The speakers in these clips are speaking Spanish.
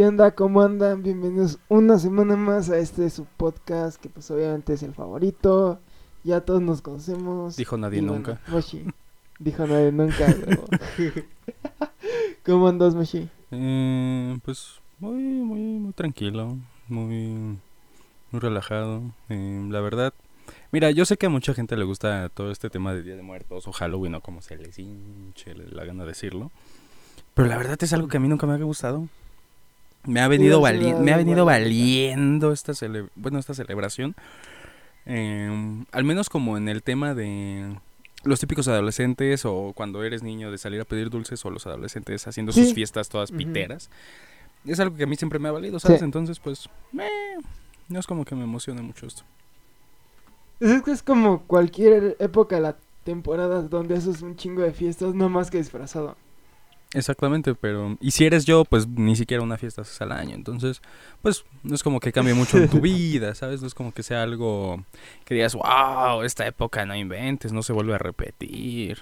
¿Qué onda? ¿Cómo andan? Bienvenidos una semana más a este su podcast que pues obviamente es el favorito. Ya todos nos conocemos. Dijo nadie nunca. Moshi. Dijo nadie nunca. ¿Cómo andas, Moshi? Eh, pues muy, muy, muy tranquilo, muy, muy relajado. Eh, la verdad, mira, yo sé que a mucha gente le gusta todo este tema de Día de Muertos o Halloween o como se les hinche la gana decirlo. Pero la verdad es algo que a mí nunca me ha gustado. Me ha venido, vali- me ha venido valiendo esta, cele- bueno, esta celebración. Eh, al menos como en el tema de los típicos adolescentes o cuando eres niño de salir a pedir dulces o los adolescentes haciendo Sí. sus fiestas todas piteras. Es algo que a mí siempre me ha valido, ¿sabes? Sí. Entonces, pues, eh, no es como que me emocione mucho esto. Es que es como cualquier época de la temporada donde haces un chingo de fiestas, no más que disfrazado. Exactamente, pero... Y si eres yo, pues ni siquiera una fiesta haces al año. Entonces, pues no es como que cambie mucho en tu vida, ¿sabes? No es como que sea algo que digas, wow, esta época no inventes, no se vuelve a repetir.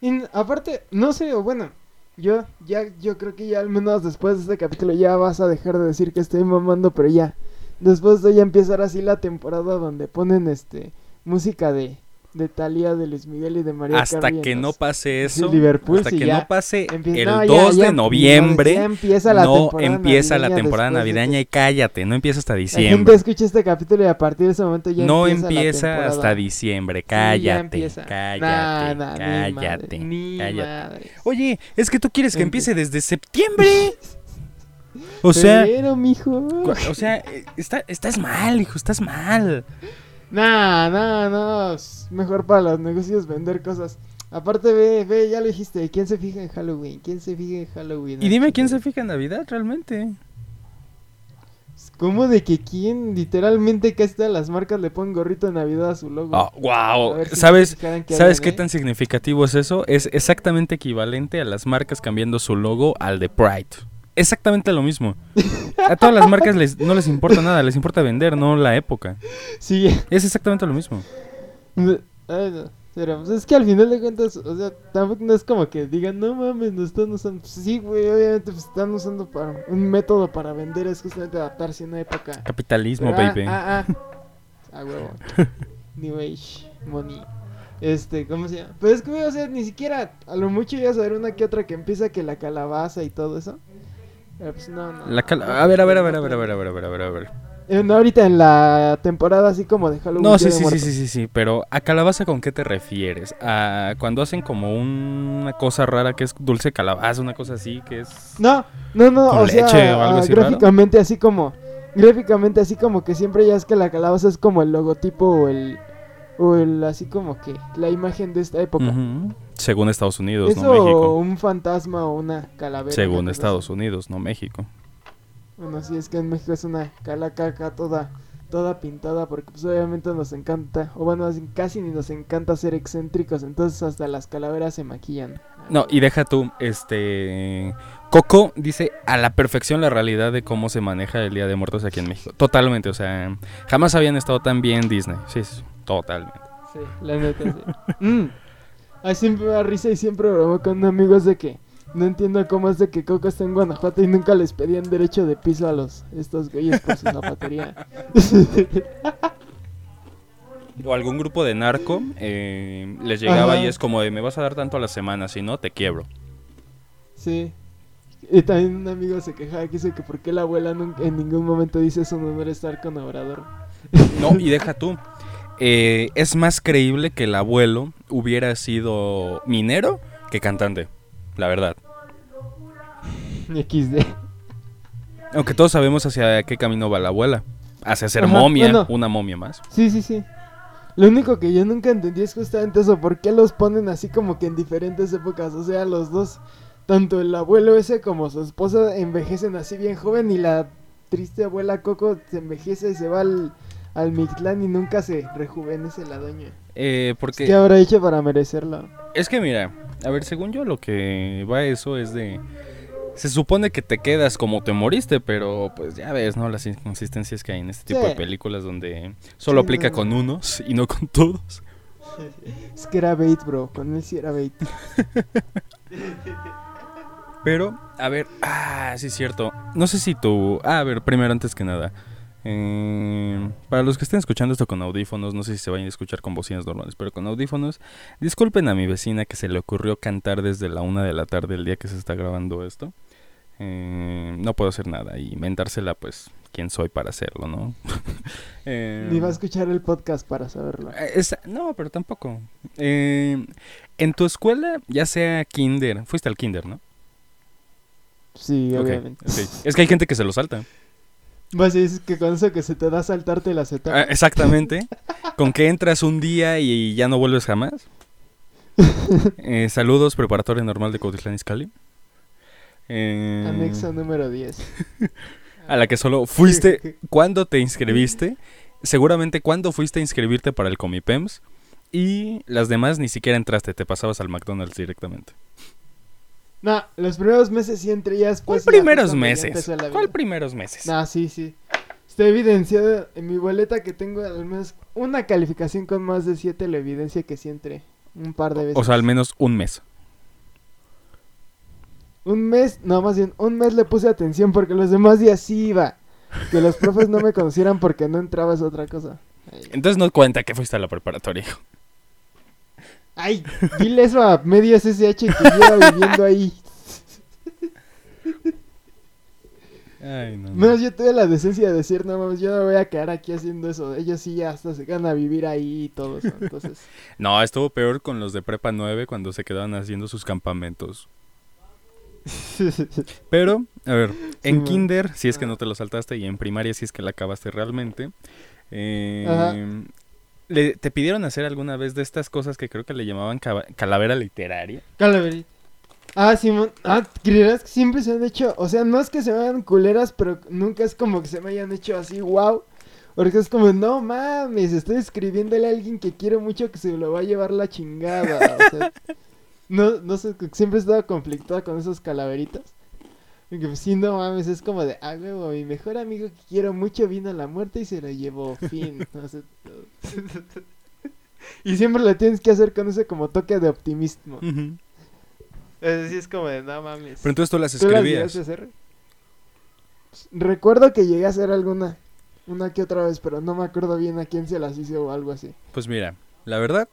Y aparte, no sé, bueno, yo ya, yo creo que ya al menos después de este capítulo ya vas a dejar de decir que estoy mamando, pero ya. Después de ya empezar así la temporada donde ponen este música de, de Thalía, de Luis Miguel y de María Hasta Carey en que no pase sí, eso, Liverpool, hasta sí, que ya no pase el no, ya- 2 ya- de noviembre, ya empieza la no temporada empieza la temporada navideña y cállate, no empieza hasta La gente diciembre. escucha este capítulo y a partir de ese momento ya No empieza, la empieza temporada. hasta diciembre, Sí, ya cállate, empieza. cállate, Nah, nah, ni cállate, madre, ni cállate. madres. Oye, es que tú quieres que Empe- empiece desde septiembre. O sea, Pero, mijo. o sea, eh, está, estás mal, hijo, estás mal. Nah, nah, no. Mejor para los negocios vender cosas. Aparte, ve, ve, ya lo dijiste. ¿Quién se fija en Halloween? ¿Quién se fija en Halloween? Y dime quién se fija en Navidad realmente. ¿Cómo de que quién? Literalmente casi todas las marcas le ponen gorrito de Navidad a su logo. Oh, A wow. si ¿Sabes? que ¿Sabes qué eh? tan significativo es eso? Es exactamente equivalente a las marcas cambiando su logo al de Pride. Exactamente lo mismo. A todas las marcas les, no les importa nada, les importa vender, no la época. Sí. Es exactamente lo mismo. Ay, no. Pero pues es que al final de cuentas, o sea, tampoco no es como que digan, no mames, nos están usando. Pues sí, güey, obviamente pues, están usando para un método para vender, es justamente adaptarse a una época. Capitalismo, Pero, ah, baby. Ah, ah, ah, huevo. New Age Money. Este, ¿cómo se llama? Pero es que, o sea, ni siquiera, a lo mucho ya saber una que otra que empieza que la calabaza y todo eso. Pero pues no, no. La cala- a ver, a ver, a ver, a ver, a ver, a ver, a ver, a ver, a ver. Eh, no, ahorita en la temporada así como de Halloween. No, sí, sí, sí, sí, sí, sí, pero ¿a calabaza con qué te refieres? ¿A cuando hacen como una cosa rara que es dulce calabaza, una cosa así que es... No, no, no, ¿Con o sea, leche o algo así raro? gráficamente así como, gráficamente así como que siempre ya es que la calabaza es como el logotipo o el, o el así como que la imagen de esta época. Ujú. Según Estados Unidos, Eso no México. un fantasma o una calavera. Según Estados. Unidos, no México. Bueno, sí, es que en México es una calacaca toda, toda pintada porque pues obviamente nos encanta, o bueno, casi ni nos encanta ser excéntricos, entonces hasta las calaveras se maquillan. No, y deja tú, este... Coco dice a la perfección la realidad de cómo se maneja el Día de Muertos aquí en México. Totalmente, o sea, jamás habían estado tan bien Disney. Sí, sí, totalmente. Sí, la neta, sí. Mm. Ay, siempre me da risa y siempre bromo con amigos de que no entiendo cómo es de que Coco está en Guanajuato y nunca les pedían derecho de piso a los estos güeyes por su zapatería. O algún grupo de narco eh, les llegaba Ajá. y es como de me vas a dar tanto a la semana, si no te quiebro. sí. Y también un amigo se quejaba que dice que por qué la abuela nunca, en ningún momento dice su nombre estar con Obrador. No, y deja tú. eh, es más creíble que el abuelo hubiera sido minero que cantante, la verdad. XD. Aunque todos sabemos hacia qué camino va la abuela. Hacia ser Ajá, momia, bueno. una momia más. Sí, sí, sí. Lo único que yo nunca entendí es justamente eso, ¿por qué los ponen así como que en diferentes épocas? O sea, los dos, tanto el abuelo ese como su esposa envejecen así bien joven y la triste abuela Coco se envejece y se va al, al Mictlán y nunca se rejuvenece la doña. Eh, porque ¿Qué habrá hecho para merecerlo? Es que mira, a ver, según yo lo que va eso es de... Se supone que te quedas como te moriste, pero pues ya ves, ¿no? Las inconsistencias que hay en este tipo Sí. de películas donde solo Sí, aplica no, con no. unos y no con todos. Es que era bait, bro, con él sí era bait. Pero, a ver, ah, sí es cierto. No sé si tú... Ah, a ver, primero, antes que nada. Eh, para los que estén escuchando esto con audífonos, no sé si se vayan a escuchar con bocinas normales, pero con audífonos, disculpen a mi vecina que se le ocurrió cantar desde la una de la tarde el día que se está grabando esto. Eh, no puedo hacer nada y inventársela, pues, quién soy para hacerlo, ¿no? eh, Ni va a escuchar el podcast para saberlo. Eh, no, pero tampoco. En tu escuela, ya sea kinder, fuiste al kinder, ¿no? Sí, obviamente. Es que hay gente que se lo salta. Pues es que con eso que se te da saltarte la etapas. Ah, exactamente. con que entras un día y ya no vuelves jamás. Eh, saludos, preparatoria normal de Cuautitlán Izcalli. Eh, Anexo número 10. a la que solo fuiste cuando te inscribiste. Seguramente cuando fuiste a inscribirte para el Comipems. Y las demás ni siquiera entraste, te pasabas al McDonald's directamente. No, los primeros meses sí entré ya después. ¿Cuál primeros meses? ¿Cuál primeros meses? No, sí, sí. Está evidenciado en mi boleta que tengo al menos una calificación con más de 7, la evidencia que sí entré un par de veces. O sea, al menos un mes. Un mes, no, más bien, un mes le puse atención porque los demás días sí iba. Que los profes no me conocieran porque no entraba es otra cosa. Entonces no cuenta que fuiste a la preparatoria. Ay, dile eso a medio SSH que lleva viviendo ahí. Ay, no, no. yo tuve la decencia de decir, no mames, yo no voy a quedar aquí haciendo eso. Ellos sí hasta se quedan a vivir ahí y todo eso. Entonces. no, estuvo peor con los de Prepa 9 cuando se quedaban haciendo sus campamentos. Pero, a ver, en kinder, si es que no te lo saltaste, y en primaria, si es que la acabaste realmente, eh, ¿Te pidieron hacer alguna vez de estas cosas que creo que le llamaban calavera literaria? Calavera. Ah, Simón. Ah, ¿creerás que siempre se han hecho? O sea, no es que se me hagan culeras, pero nunca es como que se me hayan hecho así, wow. Porque es como, no mames, estoy escribiéndole a alguien que quiero mucho que se lo va a llevar la chingada. O sea, no, no sé, siempre he estado conflictada con esos calaveritas. Porque pues, sí, no mames, es como de, ah, huevo, mi mejor amigo que quiero mucho vino a la muerte y se lo llevó, fin. y siempre lo tienes que hacer con ese como toque de optimismo. Es es como de, no mames. Pero entonces tú las escribías. Recuerdo que llegué a hacer alguna, una que otra vez, pero no me acuerdo bien a quién se las hizo o algo así. Pues mira, la verdad,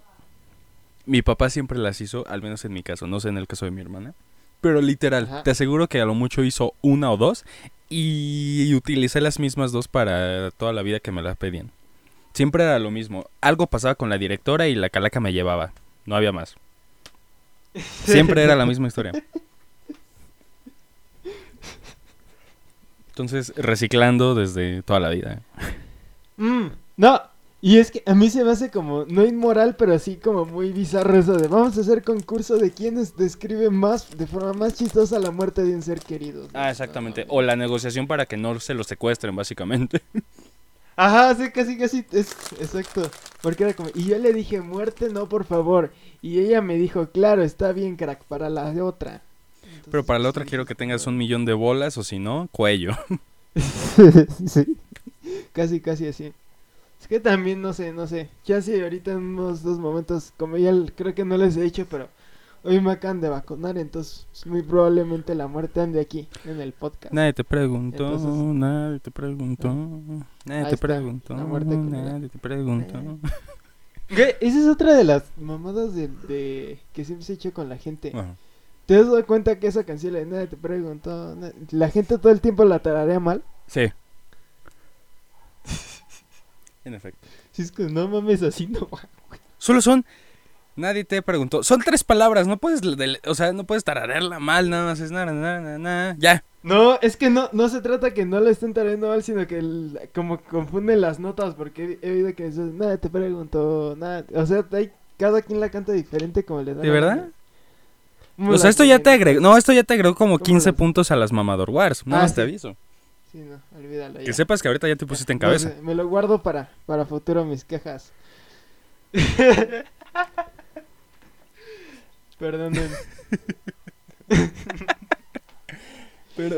mi papá siempre las hizo, al menos en mi caso, no sé en el caso de mi hermana. Pero literal, te aseguro que a lo mucho hizo una o dos y utilicé las mismas dos para toda la vida que me las pedían. Siempre era lo mismo. Algo pasaba con la directora y la calaca me llevaba. No había más. Siempre era la misma historia. Entonces, reciclando desde toda la vida. Mm, no, y es que a mí se me hace como, no inmoral, pero así como muy bizarro eso de vamos a hacer concurso de quienes describen más, de forma más chistosa la muerte de un ser querido. Ah, exactamente. O la negociación para que no se lo secuestren, básicamente. Ajá, sí, casi, casi, es exacto. Porque era como, y yo le dije, muerte, no, por favor. Y ella me dijo, claro, está bien, crack, para la otra. Pero para la otra quiero que tengas un millón de bolas, o si no, cuello. sí, casi, casi así. Que también, no sé, no sé. Ya sí, ahorita en unos dos momentos, como ya creo que no les he dicho, pero hoy me acaban de vacunar, entonces muy probablemente la muerte ande aquí, en el podcast. Nadie te preguntó, nadie te preguntó, ah. nadie te preguntó, nadie te preguntó. ¿Qué? Esa es otra de las mamadas de, que siempre se ha hecho con la gente. ¿Te has dado cuenta que esa canción de nadie te preguntó? La gente todo el tiempo la tararea mal. Sí. En efecto. Si es que no mames así, no. Solo son. Nadie te preguntó. Son tres palabras, no puedes, o sea, no puedes tararearla mal, nada más es nada, nada, nada, ya. No, es que no, no se trata que no la estén tarareando mal, sino que como confunden las notas, porque he, oído que eso, nada te preguntó, nada, o sea, hay, cada quien la canta diferente como le da. ¿De verdad? O sea, esto ya te agregó, no, esto ya te agregó como 15 puntos a las Mamador Wars, no ah, más te aviso. Sí, no, olvídalo. Que sepas que ahorita ya te pusiste en cabeza. me lo guardo para, para futuro mis quejas. Perdonen. Pero...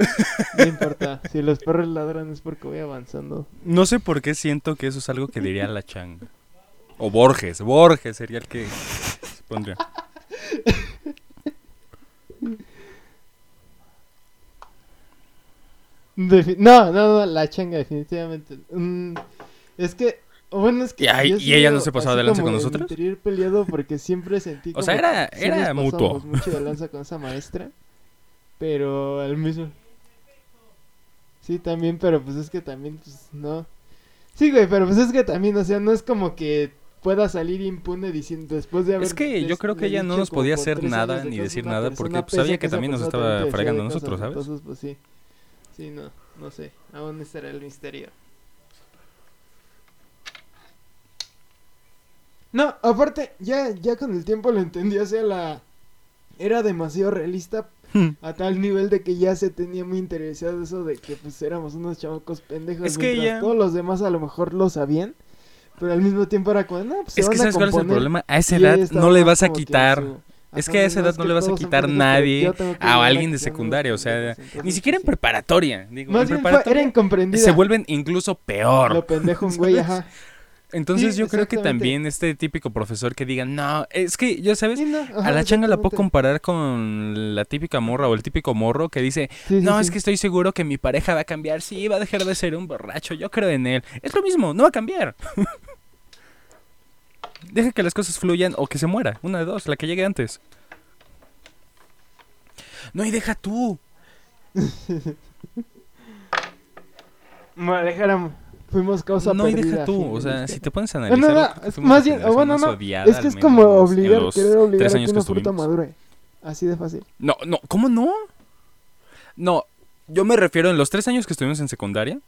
No importa, si los perros ladran es porque voy avanzando. No sé por qué siento que eso es algo que diría la changa. O Borges, Borges sería el que pondría. Defi- no, no, no, la changa, definitivamente. Mm, es que, bueno, es que. ¿Y ahí- y ella no se pasaba de lanza con nosotros? interior peleado porque siempre sentí. O como sea, era- que era mutuo. mucho de lanza con esa maestra. Pero al mismo. Sí, también, pero pues es que también, pues no. Sí, güey, pero pues es que también, o sea, no es como que pueda salir impune diciendo después de haber. Es que yo creo que ella no nos podía hacer nada ni decir nada porque, pues, sabía que también nos estaba fregando a nosotros, ¿sabes? Entonces, pues sí. Sí, no, no sé. Aún estará el misterio. No, aparte, ya, ya con el tiempo lo entendí, o sea, la... Era demasiado realista a tal nivel de que ya se tenía muy interesado eso de que pues éramos unos chamacos pendejos. Es que Todos los demás a lo mejor lo sabían, pero al mismo tiempo era como, no, pues se Es que van a ¿sabes cuál es el componer". problema? A esa edad no le vas a quitar. Es que a esa edad no le vas a quitar nadie a alguien de secundaria, o sea, ni siquiera en preparatoria. Digo, en Más bien fue- preparatoria era incomprendida. se vuelven incluso peor. Lo pendejo un güey, ajá. Entonces Sí, yo creo que también este típico profesor que diga, no, es que ya sabes, Sí, no, ajá, a la changa la puedo comparar con la típica morra o el típico morro que dice, sí, no, sí. es que estoy seguro que mi pareja va a cambiar, sí, va a dejar de ser un borracho, yo creo en él. Es lo mismo, no va a cambiar. Deja que las cosas fluyan o que se muera, una de dos, la que llegue antes. No, y deja tú. Fuimos causa No, y perdida. deja tú, o sea, si te pones a No, analizar... no, no, creo que es fuimos más bien, o generación bueno, más no, odiada, es que es como obligar, querer obligar tres a años que que una fruta madure. Así de fácil. No, no, ¿cómo no? No, yo me refiero en los tres años que estuvimos en secundaria.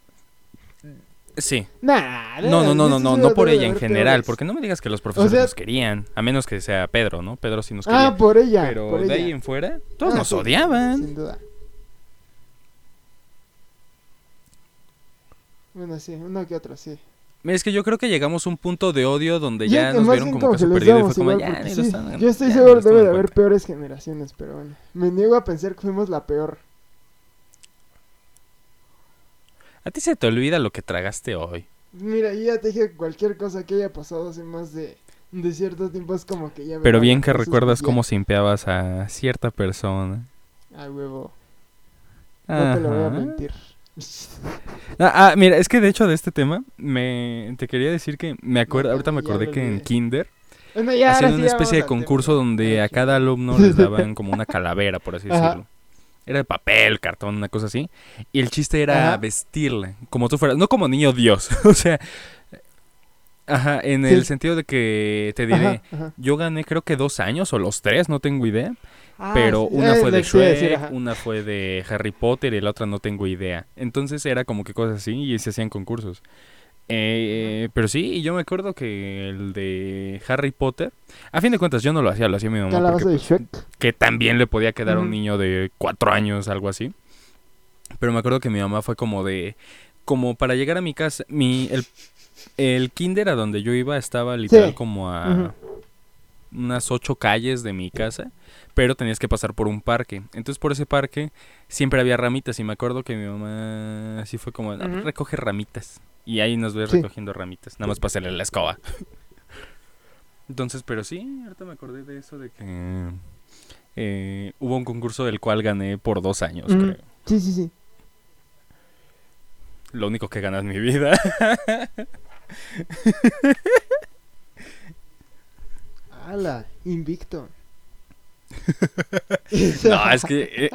Sí. Nah, No, no, no, no, no, no por ella en general, porque no me digas que los profesores sea- nos querían, a menos que sea Pedro, ¿no? Pedro sí nos quería. Ah, por ella. pero por de ella. ahí en fuera, todos Ah, nos sí, odiaban. Sin duda. Bueno, sí, uno que otro, sí. Mira, Es que yo creo que llegamos a un punto de odio donde ya nos vieron como que perdido y damos fue como, ya, sí, están- Yo estoy seguro debe de haber cuenta". peores generaciones, pero bueno. Me niego a pensar que fuimos la peor. A ti se te olvida lo que tragaste hoy. Mira, yo ya te dije que cualquier cosa que haya pasado hace más de, de cierto tiempo es como que ya... me Pero bien a que recuerdas cómo simpeabas a cierta persona. Ah, huevo. No te lo voy a mentir. Ah, ah, mira, es que de hecho de este tema, me te quería decir que me acuerdo, No, ahorita me acordé que en. Kinder hacían una especie de concurso donde a Aquí. cada alumno les daban como una calavera, por así Ajá. decirlo. Era de papel, cartón, una cosa así. Y el chiste era Ajá. vestirla, como tú fueras, no como niño Dios, o sea, ajá, en el sentido de que te diré, Ajá, yo gané creo que dos años o los tres, no tengo idea. Ah, Pero una eh, fue de decir, Shrek, una fue de Harry Potter y la otra no tengo idea. Entonces era como que cosas así y se hacían concursos. Eh, pero sí, y yo me acuerdo que el de Harry Potter, a fin de cuentas yo no lo hacía, lo hacía mi mamá porque pues, que también le podía quedar a un niño de cuatro años, algo así. Pero me acuerdo que mi mamá fue como de, como para llegar a mi casa, mi, el, el kinder a donde yo iba estaba literal Sí. como a unas ocho calles de mi casa, pero tenías que pasar por un parque. Entonces por ese parque siempre había ramitas y me acuerdo que mi mamá así fue como, "No, Ujú. recoge ramitas. Y ahí nos ves Sí. recogiendo ramitas, nada más para hacerle la escoba. Entonces, pero sí, ahorita me acordé de eso de que eh, hubo un concurso del cual gané por dos años, creo. Sí, sí, sí. Lo único que ganas en mi vida. Ala, invicto. no, es que... eh,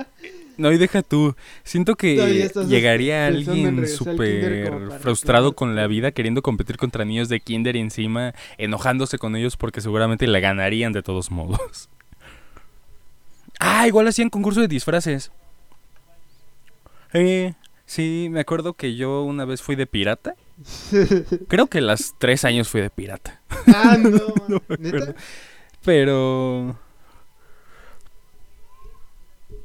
no, y deja tú. Siento que estás llegaría alguien al súper frustrado con la vida, queriendo competir contra niños de kinder y encima enojándose con ellos porque seguramente le ganarían de todos modos. Ah, igual hacían concurso de disfraces. Eh, sí, me acuerdo que yo una vez fui de pirata. Creo que las tres años fui de pirata. ah, no, No me ¿neta? acuerdo. Pero...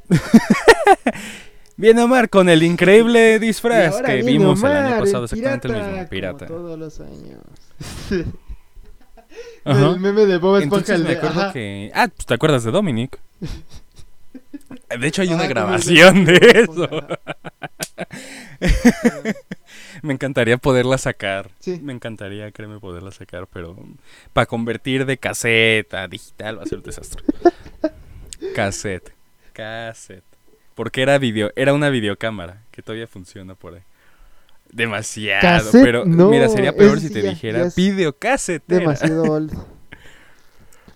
Bien, Omar, con el increíble disfraz que viene vimos el año pasado, el exactamente el mismo, como pirata. todos los años. El meme de Bob Esponja. Me acuerdo ajá. que... Ah, pues te acuerdas de Dominic. De hecho hay una el grabación de eso. Me encantaría poderla sacar. Sí. Me encantaría, créeme, poderla sacar, pero para convertir de cassette a digital va a ser un desastre. cassette. Cassette. Porque era video, era una videocámara que todavía funciona por ahí. Demasiado, Cassette, pero no, mira, sería peor si te ya- dijera videocasetera. Demasiado old.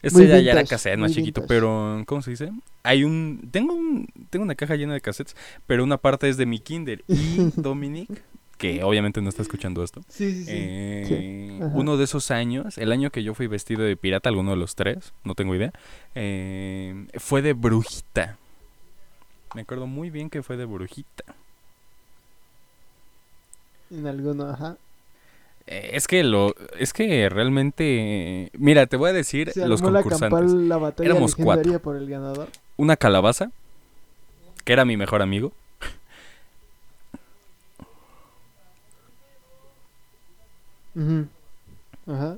Este ya, ya era cassette, más chiquito, vintage. pero ¿cómo se dice? Hay un tengo un tengo una caja llena de cassettes, pero una parte es de mi Kinder y Dominic, que obviamente no está escuchando esto. Sí, sí, sí. eh, uno de esos años, el año que yo fui vestido de pirata, alguno de los tres, no tengo idea, eh, fue de brujita. Me acuerdo muy bien que fue de brujita. En alguno, ajá. Eh, es que lo, es que realmente, mira, te voy a decir Se los concursantes. la batalla Éramos cuatro. por el ganador. Una calabaza, que era mi mejor amigo. Ujú. Ajá.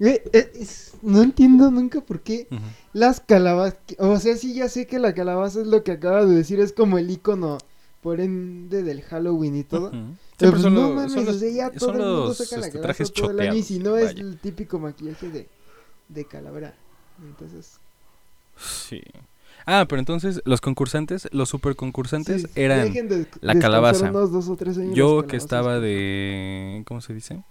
Eh, eh, es- no entiendo nunca por qué las calabazas. O sea, sí, ya sé que la calabaza es lo que acaba de decir, es como el icono, por ende, del Halloween y todo. Pero pues son no los- mames, son o los- sea, ya todo el mundo los, saca la este, calabaza trajes todo el año y si no es el típico maquillaje de, de calavera. Entonces, Sí. Ah, pero entonces los concursantes, los super concursantes sí, eran de- la calabaza. unos dos o tres años yo que estaba de ¿cómo se dice?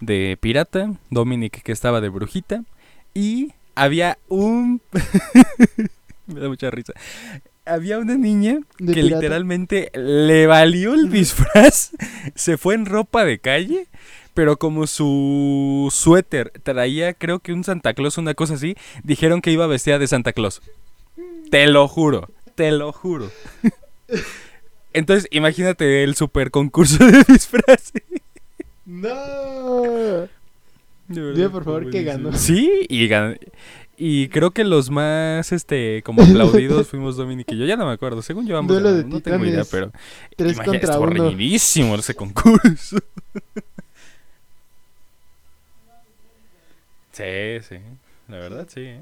De pirata, Dominic que estaba de brujita y había un me da mucha risa. Había una niña que pirata. literalmente le valió el disfraz, se fue en ropa de calle, pero como su suéter traía creo que un Santa Claus, una cosa así, dijeron que iba vestida de Santa Claus. Te lo juro, te lo juro. Entonces, imagínate el super concurso de disfraces. ¡No! Dime, por favor, que ganó. Sí, y gan- Y creo que los más, este, como aplaudidos fuimos Dominic y yo. Ya no me acuerdo. Según yo, ambos ganamos, no tengo idea, pero. Tres contra estuvo uno. reñidísimo ese concurso. sí, sí. La verdad, sí. ¿eh?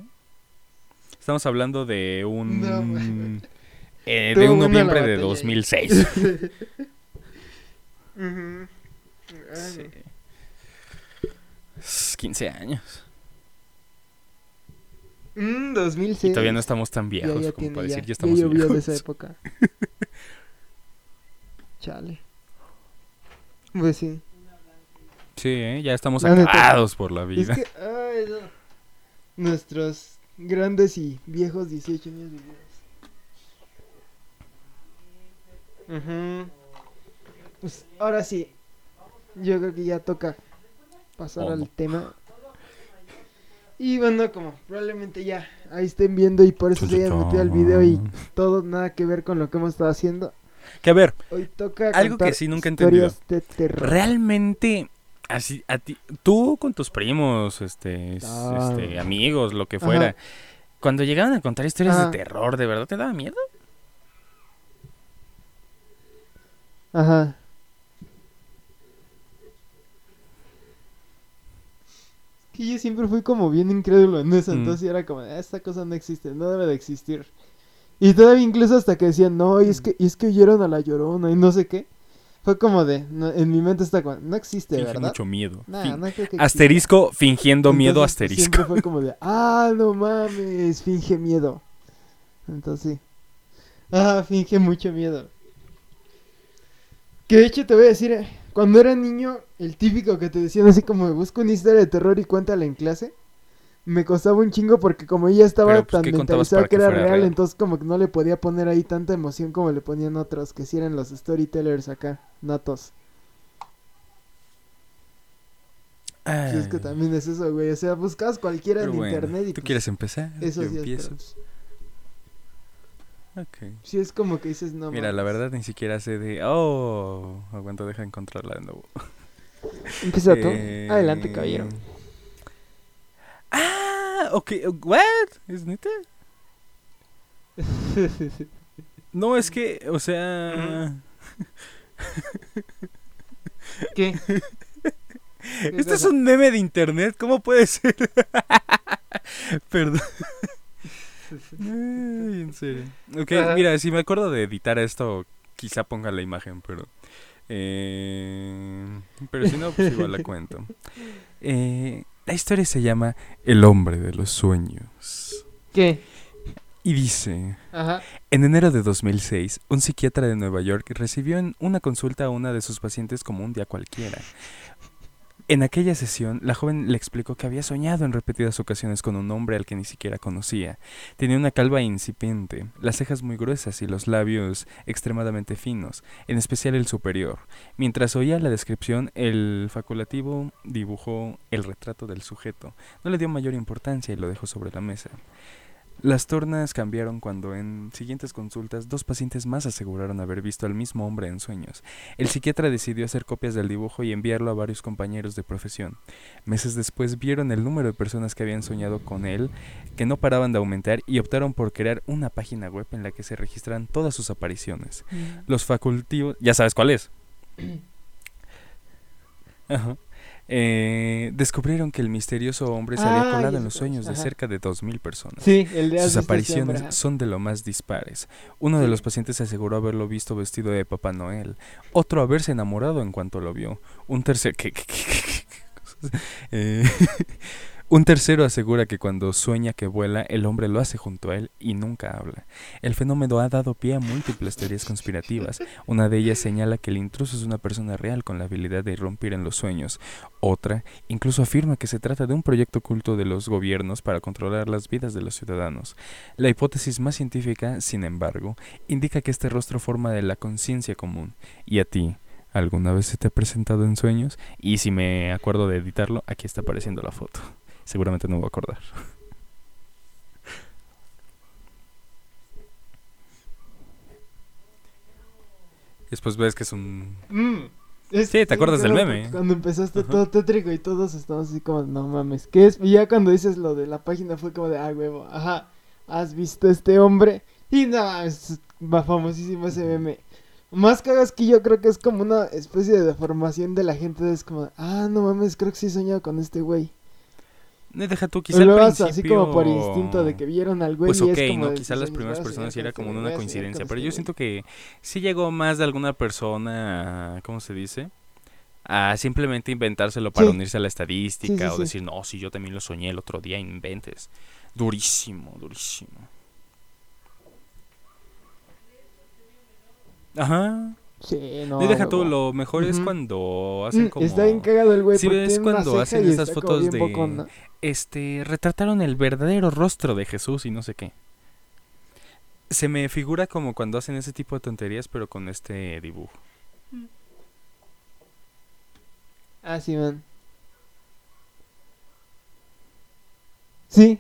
Estamos hablando de un. No, eh, de un noviembre de batalla ahí. 2006. Ujú. Ah, Sí. no. Es 15 años. Mm, 2006. Y todavía no estamos tan Ya, viejos ya como tiene, para ya, decir ya ya estamos de viejos. esa época. Chale. Pues sí. Sí, ¿eh? ya estamos neta. acabados por la Es vida. que, ay, no. Nuestros grandes y viejos 18 años vividos. Ujú. Pues ahora sí. Yo creo que ya toca pasar al tema. Y bueno, como probablemente ya ahí estén viendo y por eso se hayan metido al video y todo nada que ver con lo que hemos estado haciendo. Que a ver, Hoy toca Algo que sí nunca he entendido. de terror. realmente, así, a ti, tú con tus primos, este, Ah. este, amigos, lo que Ajá. fuera, cuando llegaban a contar historias Ajá. de terror, ¿de verdad te daba miedo? Ajá. Que yo siempre fui como bien incrédulo en eso, Mm. entonces era como, "Ah, esta cosa no existe, no debe de existir. Y todavía incluso hasta que decían, no, y es que, y es que oyeron a la llorona y no sé qué. Fue como de, no, en mi mente está como, no existe, Finge ¿verdad? mucho miedo. Nah, no creo que exista". asterisco fingiendo miedo Entonces, pues, asterisco. Siempre fue como de, ah, no mames, finge miedo. Entonces sí. Ah, finge mucho miedo. Que de hecho te voy a decir, eh, cuando era niño, el típico que te decían así como, busca una historia de terror y cuéntala en clase. Me costaba un chingo porque como ella estaba Pero, pues, tan ¿qué contabas mentalizada que era real, real? entonces como que no le podía poner ahí tanta emoción como le ponían otros, que si eran los storytellers acá, natos. Si es que también es eso, güey. O sea, buscas cualquiera pero en bueno, internet y ¿Tú pues, quieres empezar? eso Yo sí empiezo. pero, pues, Ok. sí es como que dices, no Mira, la verdad ni siquiera sé de... Oh, aguanta, deja encontrarla de nuevo. Empieza tú. Eh, Adelante, caballero. Ah, ok, what? ¿Es neta? No, es que, o sea... ¿Qué? Este es un meme de internet, ¿cómo puede ser? Perdón. Ay, en serio. Ok, Ajá. mira, si me acuerdo de editar esto, quizá ponga la imagen, pero... eh, pero si no, pues igual la cuento. Eh, la historia se llama El hombre de los sueños. ¿Qué? Y dice, Ajá. en enero de 2006, un psiquiatra de Nueva York recibió en una consulta a una de sus pacientes como un día cualquiera. En aquella sesión, la joven le explicó que había soñado en repetidas ocasiones con un hombre al que ni siquiera conocía. Tenía una calva incipiente, las cejas muy gruesas y los labios extremadamente finos, en especial el superior. Mientras oía la descripción, el facultativo dibujó el retrato del sujeto. No le dio mayor importancia y lo dejó sobre la mesa. Las tornas cambiaron cuando en siguientes consultas dos pacientes más aseguraron haber visto al mismo hombre en sueños. El psiquiatra decidió hacer copias del dibujo y enviarlo a varios compañeros de profesión. Meses después vieron el número de personas que habían soñado con él, que no paraban de aumentar y optaron por crear una página web en la que se registraran todas sus apariciones. Los facultivos... Ya sabes cuál es. Ajá. Eh, descubrieron que el misterioso hombre se había Ah, colado en los sueños de cerca de 2.000 personas. Sí, el de Sus apariciones son de lo más dispares. Uno de los pacientes aseguró haberlo visto vestido de Papá Noel. Otro haberse enamorado en cuanto lo vio. Un tercer... ¿qué-? Eh, Un tercero asegura que cuando sueña que vuela, el hombre lo hace junto a él y nunca habla. El fenómeno ha dado pie a múltiples teorías conspirativas. Una de ellas señala que el intruso es una persona real con la habilidad de irrumpir en los sueños. Otra incluso afirma que se trata de un proyecto oculto de los gobiernos para controlar las vidas de los ciudadanos. La hipótesis más científica, sin embargo, indica que este rostro forma de la conciencia común. ¿Y a ti? ¿Alguna vez se te ha presentado en sueños? Y si me acuerdo de editarlo, aquí está apareciendo la foto. Seguramente no me voy a acordar. Después ves que es un... Mm. Es- Sí, ¿te acuerdas del meme? porque Cuando empezaste Ajá. todo tétrico y todos estamos así como, no mames, ¿qué es? Y ya cuando dices lo de la página fue como de, ah, huevo, ajá, ¿has visto este hombre? Y nada, es va famosísimo ese meme. Más cagas que yo creo que es como una especie de deformación de la gente, es como, ah, no mames, creo que sí he soñado con este güey. No, deja tú, Y quizá al principio... así como por instinto de que vieron al güey Pues y ok, es como ¿no? Quizá las primeras personas sí era como una coincidencia, pero yo siento que sí llegó más de alguna persona, ¿cómo se dice? A simplemente inventárselo para Sí. unirse a la estadística Sí, o decir, no, si yo también lo soñé el otro día, inventes. Durísimo, durísimo. Ajá. Sí, no. y deja tú, huevo. lo mejor es Ujú. cuando hacen Mm, como... Está bien cagado el güey. Sí, porque ves cuando hacen esas fotos de- bocona. este, retrataron el verdadero rostro de Jesús y no sé qué. Se me figura como cuando hacen ese tipo de tonterías, pero con este dibujo. Ah, sí, man. Sí.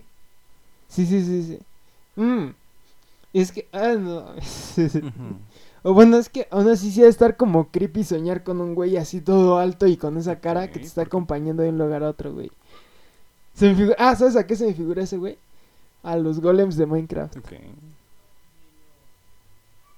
Sí, sí, sí, sí. Mm. Es que, ah, no. Ujú. O bueno, es que aún así sí ha de estar como creepy soñar con un güey así todo alto y con esa cara que te está acompañando de un lugar a otro, güey. Se me figura... Ah, ¿sabes a qué se me figura ese güey? A los golems de Minecraft. Ok.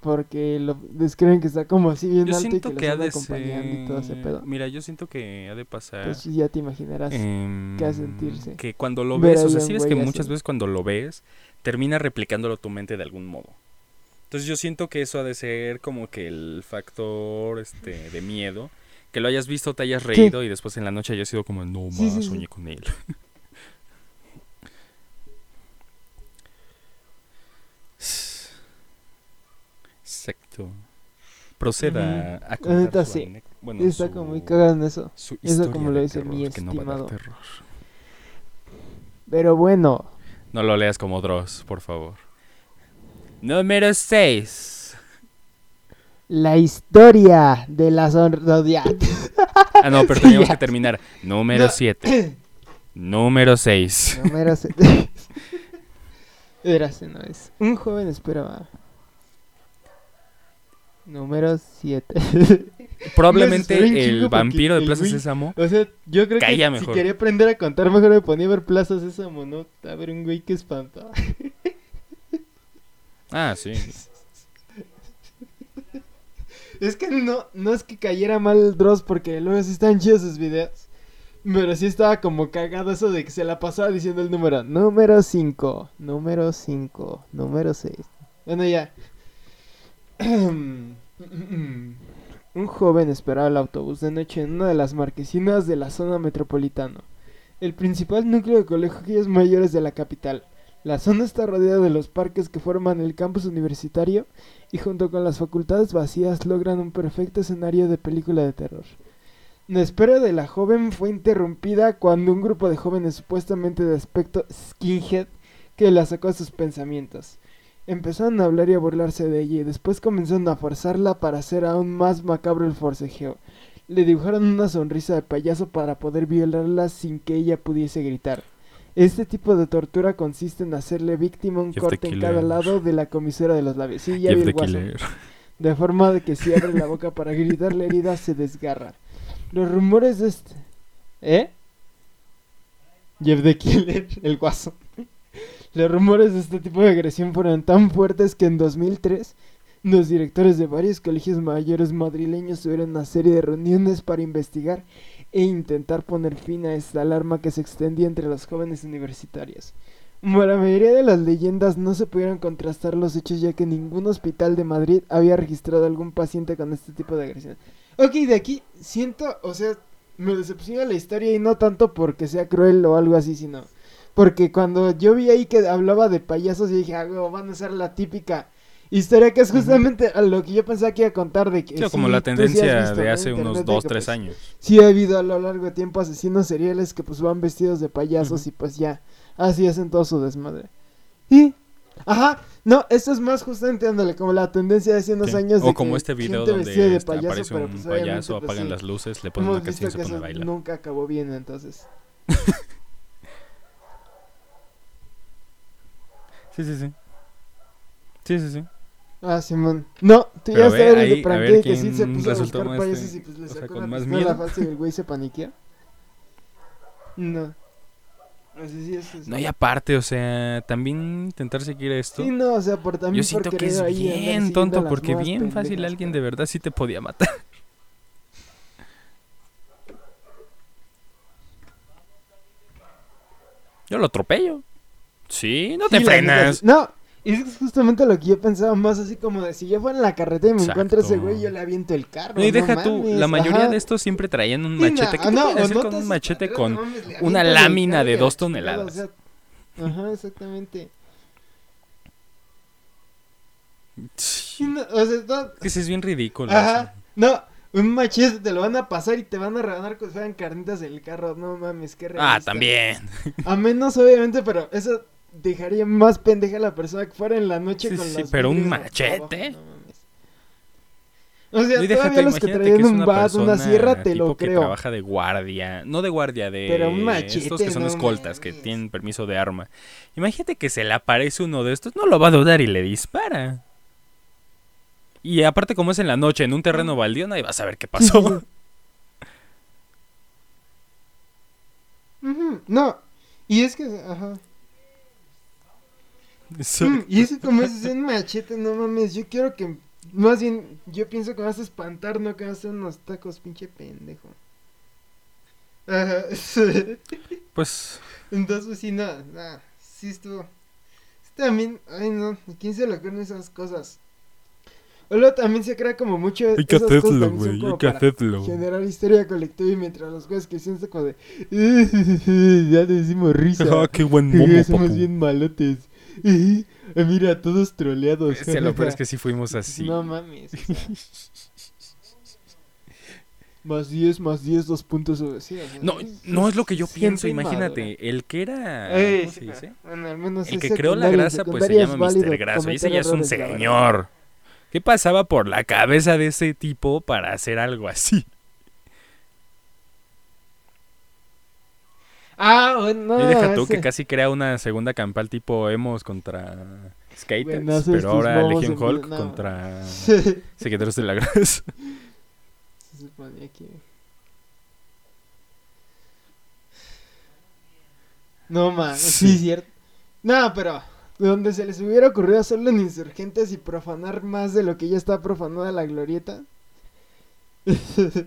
Porque lo describen que está como así bien Yo alto y que, de acompañando y todo ese pedo. Mira, yo siento que ha de pasar... Pues ya te imaginarás. em, qué ha sentirse. Que cuando lo Ver ves, o sea, sí ves que muchas veces cuando lo ves, termina replicándolo tu mente de algún modo. Entonces yo siento que eso ha de ser como que el factor este de miedo. Que lo hayas visto, te hayas reído y después en la noche hayas sido como, no, ma, sí, sí. soñé con él. Exacto. Proceda a contar su sí. bueno, está su- como muy cagado en eso. Eso como lo dice mi terror, no estimado. terror. Pero bueno, No lo leas como Dross, por favor. Número 6. la historia de la sonrodia. Ah, no, pero teníamos que terminar. Número No. 7. Número 6. Número se- Era ese no es. Un joven esperaba. Número 7. Probablemente el vampiro de Plaza Sésamo. o sea, yo creo que si mejor. quería aprender a contar mejor me ponía a ver Plaza Sésamo, ¿no? A ver un güey que espantaba. Ah, sí. Es que no, no es que cayera mal Dross porque luego sí están chidos sus videos. Pero sí estaba como cagado eso de que se la pasaba diciendo el número. Número 5, número 5, número 6. Bueno, ya. Un joven esperaba el autobús de noche en una de las marquesinas de la zona metropolitana. El principal núcleo de colegios mayores de la capital. La zona está rodeada de los parques que forman el campus universitario y junto con las facultades vacías logran un perfecto escenario de película de terror. La espera de la joven fue interrumpida cuando un grupo de jóvenes supuestamente de aspecto skinhead que la sacó a sus pensamientos. Empezaron a hablar y a burlarse de ella y después comenzaron a forzarla para hacer aún más macabro el forcejeo. Le dibujaron una sonrisa de payaso para poder violarla sin que ella pudiese gritar. Este tipo de tortura consiste en hacerle víctima un Jeff corte en cada lado de la comisura de los labios. Sí, ya vi el. Killer. De forma de que si abre la boca para gritar la herida se desgarra. Los rumores de este... ¿Eh? Jeff the Killer, el guaso. Los rumores de este tipo de agresión fueron tan fuertes que en 2003 los directores de varios colegios mayores madrileños tuvieron una serie de reuniones para investigar e intentar poner fin a esta alarma que se extendía entre los jóvenes universitarios. Como la mayoría de las leyendas no se pudieron contrastar los hechos ya que ningún hospital de Madrid había registrado algún paciente con este tipo de agresión. Ok, de aquí siento, o sea, me decepciona la historia y no tanto porque sea cruel o algo así, sino porque cuando yo vi ahí que hablaba de payasos, yo dije, ah, van a ser la típica historia que es justamente a lo que yo pensaba que iba a contar de que... Sí, como sí, la sí has tendencia visto, de hace unos internet de 2, que, 3 pues, años. Sí ha habido a lo largo de tiempo asesinos seriales que pues van vestidos de payasos Ujú. y pues ya, así hacen todo su desmadre. Y... Ajá, no, esto es más justamente ándale, como la tendencia de hace unos Sí. años de O como que este video donde de este, payaso, aparece un pues, payaso, pues, apagan sí. las luces, le ponen una canción y se pone a bailar. nunca acabó bien, entonces. Sí, sí, sí. Sí, sí, sí. Ah, Simón. No, tú Pero ya ve, sabes de ver que sí se puso a resultó buscar más, payasos este, y pues le o sea, sacó una más miedo. y el güey se paniqueó. No. Así sí es. es- No, y aparte, o sea, también intentar seguir esto. Sí, no, o sea, por también Yo siento por que es bien tonto porque bien fácil alguien de verdad sí te podía matar. Yo lo atropello. Sí, no te Sí, frenas. No, es justamente lo que yo pensaba más así como de si yo fuera en la carretera y me Exacto. encuentro a ese güey, yo le aviento el carro. No, y deja tú, mames, la mayoría ajá. de estos siempre traían un machete. no, ¿Qué te no, hacer con un machete con mames, una lámina de dos toneladas? o sea, ajá, exactamente. No, o sea, no- Que es bien ridículo. ajá, no, un machete te lo van a pasar y te van a reganar como si fueran carnitas en el carro, no mames, qué Ah, realista. también. A menos, obviamente, pero eso dejaría más pendeja a la persona que fuera en la noche Sí, con sí, pero un machete. abajo, no. O sea, déjate, todavía los que traían que es un bat, una sierra, te lo que creo. trabaja de guardia, no de guardia, de Pero un machete, estos que son no escoltas, que tienen permiso de arma. Imagínate que se le aparece uno de estos, no lo va a dudar y le dispara. Y aparte como es en la noche, en un terreno baldío, nadie va a saber qué pasó. No, y es que, ajá. Mm, y es que como es un machete, no mames, yo quiero que, más bien, yo pienso que me vas a espantar, no que me vas a hacer unos tacos, pinche pendejo. Ajá, Pues entonces pues, sí, no, no, sí estuvo. También, ay no, ¿a quién se le ocurren esas cosas? O luego también se crea como mucho hay que hacerlo, güey, hay que hacerlo. Generar historia colectiva y mientras los jueces que sienten como de ya decimos risa. Ah, qué buen momo, papu. bien malotes. Eh, eh, mira, todos troleados. Sí, lo peor es que sí fuimos así. No mames. o sea. más 10, más 10, dos puntos. o- sí, o sea, No, no es lo que yo pienso, imagínate, el que era, Ey, ¿cómo sí, se dice? pero, bueno, al menos El que creó la grasa, pues se llama válido Mr. Grasa. Y ese ya es un señor. ¿Qué pasaba por la cabeza de ese tipo para hacer algo así? Ah, bueno, no. y deja tú ese- que casi crea una segunda campal tipo Emos contra Skaters, Bueno, pero ahora Legion Hulk no. contra Se Seguidores de la Grasa. supone que. No mames, sí, Sí. cierto. No, pero donde se les hubiera ocurrido hacerlo en insurgentes y profanar más de lo que ya está profanada la glorieta.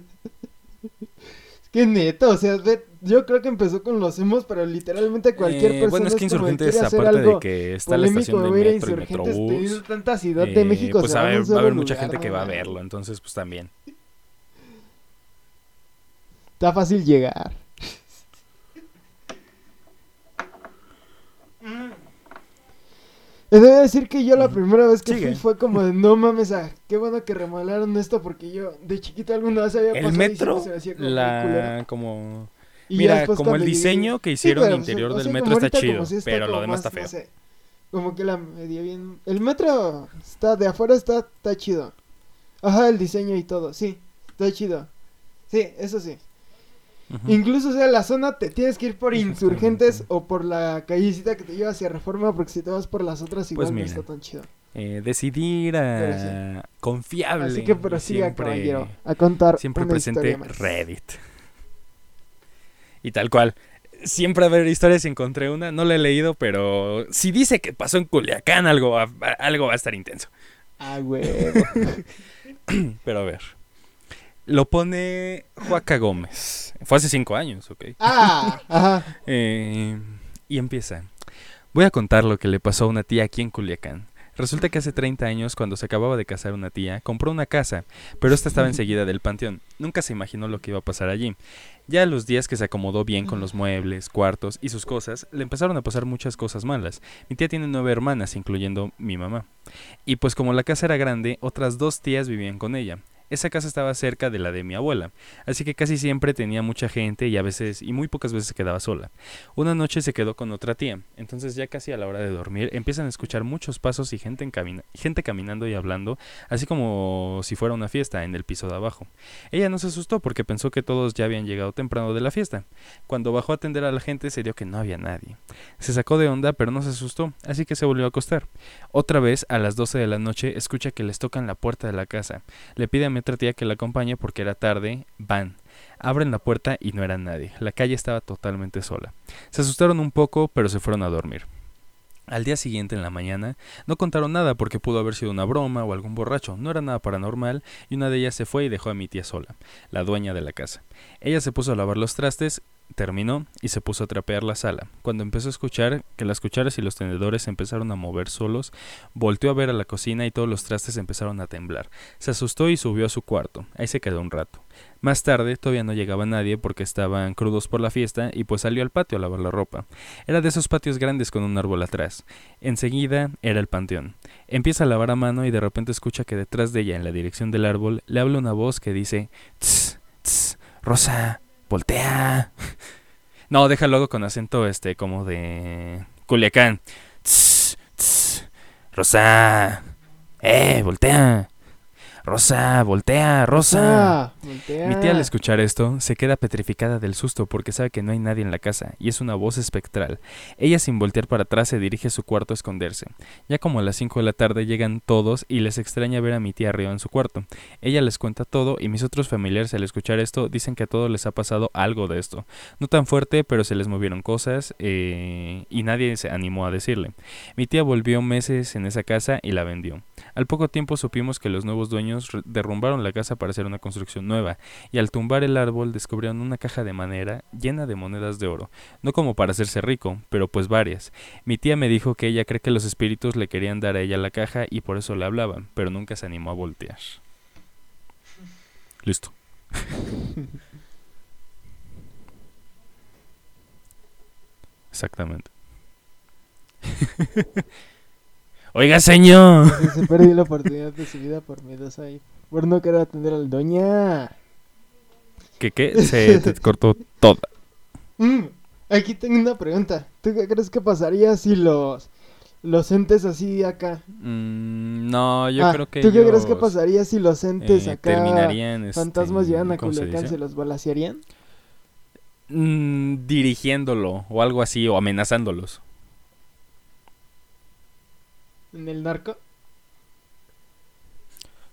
es que neto, o sea, ve- yo creo que empezó con los emos, pero literalmente cualquier Eh, persona. bueno, es que de, Insurgentes, hacer aparte de que está la estación de metro y Metrobús, tanta ciudad de eh, México. pues a ver, va a haber mucha lugar, gente que va a verlo, entonces pues también. Está fácil llegar. Debo decir que yo la primera vez que Sigue. fui fue como de no mames, ah, qué bueno que remodelaron esto porque yo de chiquito alguna vez había El pasado y metro, siempre se me hacía como la como Y Mira, como el diseño que Sí, hicieron pero, interior o del metro está chido, sí está pero lo demás más, está feo. no sé, como que la media bien. El metro está de afuera está, está chido. Ajá, el diseño y todo, sí, está chido. Sí, eso sí. Incluso, o sea, la zona te tienes que ir por insurgentes o por la callecita que te lleva hacia Reforma, porque si te vas por las otras igual no mira. está tan chido. Eh, decidir a confiable. Así que prosiga, siempre- caballero, a contar Siempre una presente. Reddit. Y tal cual. Siempre a ver historias encontré una, no la he leído, pero si dice que pasó en Culiacán, algo algo va a estar intenso. Ah, güey. Pero a ver. Lo pone Joaca Gómez. Fue hace cinco años, ¿ok? ah, ajá. Eh, y empieza. Voy a contar lo que le pasó a una tía aquí en Culiacán. Resulta que hace 30 años, cuando se acababa de casar una tía, compró una casa, pero esta estaba enseguida del panteón. Nunca se imaginó lo que iba a pasar allí. Ya a los días que se acomodó bien con los muebles, cuartos y sus cosas, le empezaron a pasar muchas cosas malas. Mi tía tiene nueve hermanas, incluyendo mi mamá. Y pues como la casa era grande, otras dos tías vivían con ella. Esa casa estaba cerca de la de mi abuela, así que casi siempre tenía mucha gente y a veces, y muy pocas veces quedaba sola. Una noche se quedó con otra tía, entonces ya casi a la hora de dormir empiezan a escuchar muchos pasos y gente caminando y hablando, así como si fuera una fiesta en el piso de abajo. Ella no se asustó porque pensó que todos ya habían llegado temprano de la fiesta. Cuando bajó a atender a la gente se dio que no había nadie. Se sacó de onda pero no se asustó, así que se volvió a acostar. Otra vez, a las 12 de la noche, escucha que les tocan la puerta de la casa. Le pide a otra tía que la acompañe porque era tarde. Van. Abren la puerta y no era nadie. La calle estaba totalmente sola. Se asustaron un poco, pero se fueron a dormir. Al día siguiente, en la mañana, no contaron nada porque pudo haber sido una broma o algún borracho. No era nada paranormal y una de ellas se fue y dejó a mi tía sola, la dueña de la casa. Ella se puso a lavar los trastes, terminó y se puso a trapear la sala. Cuando empezó a escuchar que las cucharas y los tenedores empezaron a mover solos, volteó a ver a la cocina y todos los trastes empezaron a temblar. Se asustó y subió a su cuarto. Ahí se quedó un rato. Más tarde todavía no llegaba nadie porque estaban crudos por la fiesta y pues salió al patio a lavar la ropa. Era de esos patios grandes con un árbol atrás. Enseguida era el panteón. Empieza a lavar a mano y de repente escucha que detrás de ella, en la dirección del árbol, le habla una voz que dice Tss, tss, Rosa, voltea. No, déjalo hago con acento este como de Culiacán. Tss, tss, Rosa. Eh, voltea. Rosa, voltea, Rosa. Voltea. Mi tía al escuchar esto se queda petrificada del susto porque sabe que no hay nadie en la casa y es una voz espectral. Ella sin voltear para atrás se dirige a su cuarto a esconderse. Ya como a las 5 de la tarde llegan todos y les extraña ver a mi tía arriba en su cuarto. Ella les cuenta todo y mis otros familiares al escuchar esto dicen que a todos les ha pasado algo de esto. No tan fuerte, pero se les movieron cosas eh, y nadie se animó a decirle. Mi tía volvió meses en esa casa y la vendió. Al poco tiempo supimos que los nuevos dueños derrumbaron la casa para hacer una construcción nueva y al tumbar el árbol descubrieron una caja de madera llena de monedas de oro, no como para hacerse rico, pero pues varias. Mi tía me dijo que ella cree que los espíritus le querían dar a ella la caja y por eso le hablaban, pero nunca se animó a voltear. Listo. Exactamente. Oiga, señor. Se perdió la oportunidad de su vida por miedos ahí. Por no querer atender al doña. ¿Qué qué? Se te cortó toda. Mm, aquí tengo una pregunta. ¿Tú qué crees que pasaría si los los entes así acá? Mm, no, yo Ah, creo que ¿Tú qué crees que pasaría si los entes eh, acá terminarían este, fantasmas llegan a ¿cómo se Culiacán dice? se los balacearían? Mm, dirigiéndolo o algo así o amenazándolos. ¿En el narco?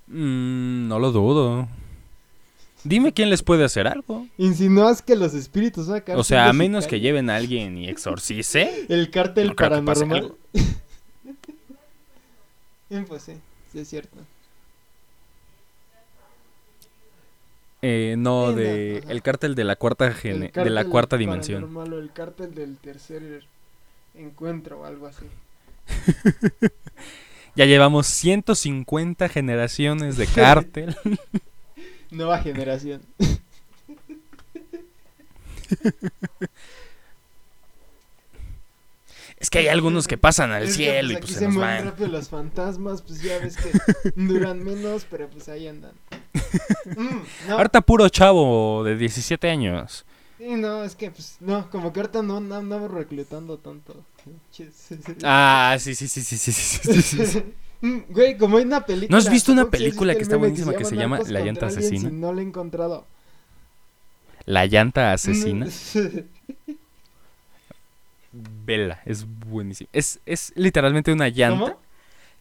Mm, no lo dudo. Dime quién les puede hacer algo. ¿Insinúas que los espíritus? O sea, a menos que lleven a alguien y exorcice. El cártel No paranormal. pues sí, sí es cierto. Eh, no, Sí, de el cártel de la cuarta gene- de la cuarta dimensión. el cártel del tercer encuentro o algo así. Ya llevamos 150 generaciones de cártel. Nueva generación. Es que hay algunos que pasan al Es que, cielo pues, y pues se se nos van. rápido los fantasmas, pues ya ves que duran menos, pero pues ahí andan. Mm, no, Ahorita puro chavo de 17 años. Sí, no, es que pues no, como que ahorita no, no andamos reclutando tanto. Ah, sí, sí, sí, sí, sí, sí, sí, sí, sí. Mm, Güey, como hay una película. ¿No has visto una película visto que está buenísima que se llama La llanta asesina? y no la he encontrado. La llanta asesina. Mm, Vela, es buenísimo. Es, es literalmente una llanta ¿Cómo?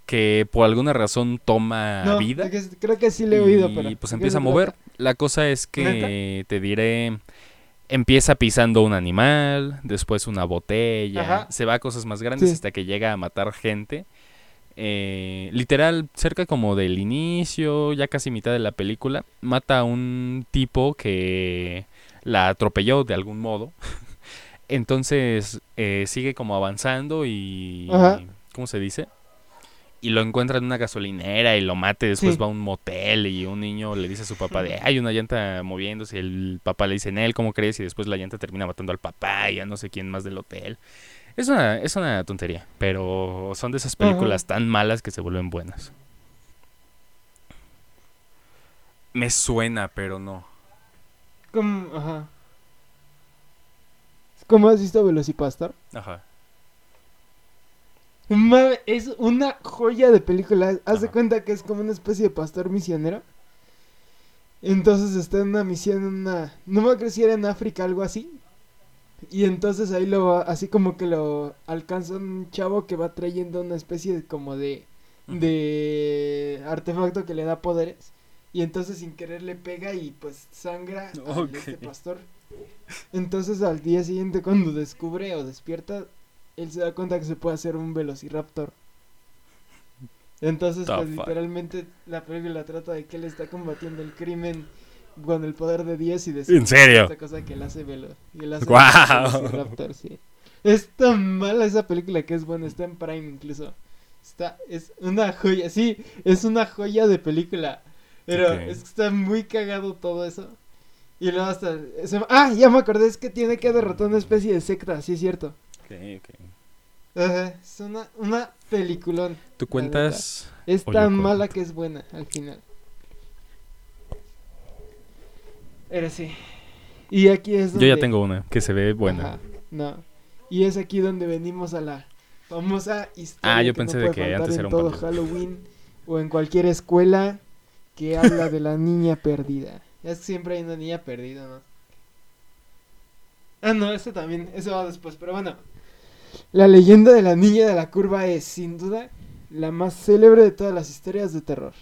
que por alguna razón toma No, vida. creo que sí le he oído, y pero. pues ¿de qué empieza a mover. La cosa es que te diré, empieza pisando un animal, después una botella, Ajá. se va a cosas más grandes Sí. hasta que llega a matar gente. Eh, literal, cerca como del inicio, ya casi mitad de la película, mata a un tipo que la atropelló de algún modo. Entonces eh, sigue como avanzando y... Ajá. ¿Cómo se dice? Y lo encuentra en una gasolinera y lo mate. Después Sí. va a un motel y un niño le dice a su papá de hay una llanta moviéndose. Y el papá le dice en él, ¿cómo crees? Y después la llanta termina matando al papá y a no sé quién más del hotel. Es una, es una tontería, pero son de esas películas tan malas que se vuelven buenas. Me suena, pero no. ¿Cómo? Ajá. ¿Cómo has visto Velocipastor? Ajá. Es una joya de película. Haz de cuenta que es como una especie de pastor misionero. Entonces está en una misión en una... No me acuerdo si era en África, algo así. Y entonces ahí lo va- así como que lo alcanza un chavo que va trayendo una especie de como de... De artefacto que le da poderes. Y entonces sin querer le pega y pues sangra a este pastor. Entonces al día siguiente cuando descubre o despierta, él se da cuenta que se puede hacer un velociraptor. Entonces, pues literalmente la película trata de que él está combatiendo el crimen con el poder de 10 y de ¿En serio? esta cosa que él hace velo y él hace sí. Es tan mala esa película que es buena, está en Prime incluso. Está es una joya, sí, es una joya de película. Pero es que está muy cagado todo eso. Y luego hasta se- ah, ya me acordé, es que tiene que derrotar una especie de secta, sí es cierto. Ok, ok. Es una, una peliculón. ¿Tú cuentas? Es yo tan cuento. mala que es buena al final. Pero sí. Y aquí es Yo donde... ya tengo una que se ve buena. Ajá, no. Y es aquí donde venimos a la famosa historia Ah, yo que no pensé de puede que antes en era un todo. Halloween o en cualquier escuela que habla de la niña perdida. Es que siempre hay una niña perdida, ¿no? Ah, no, eso también, eso va después, pero bueno. La leyenda de la niña de la curva es, sin duda, la más célebre de todas las historias de terror.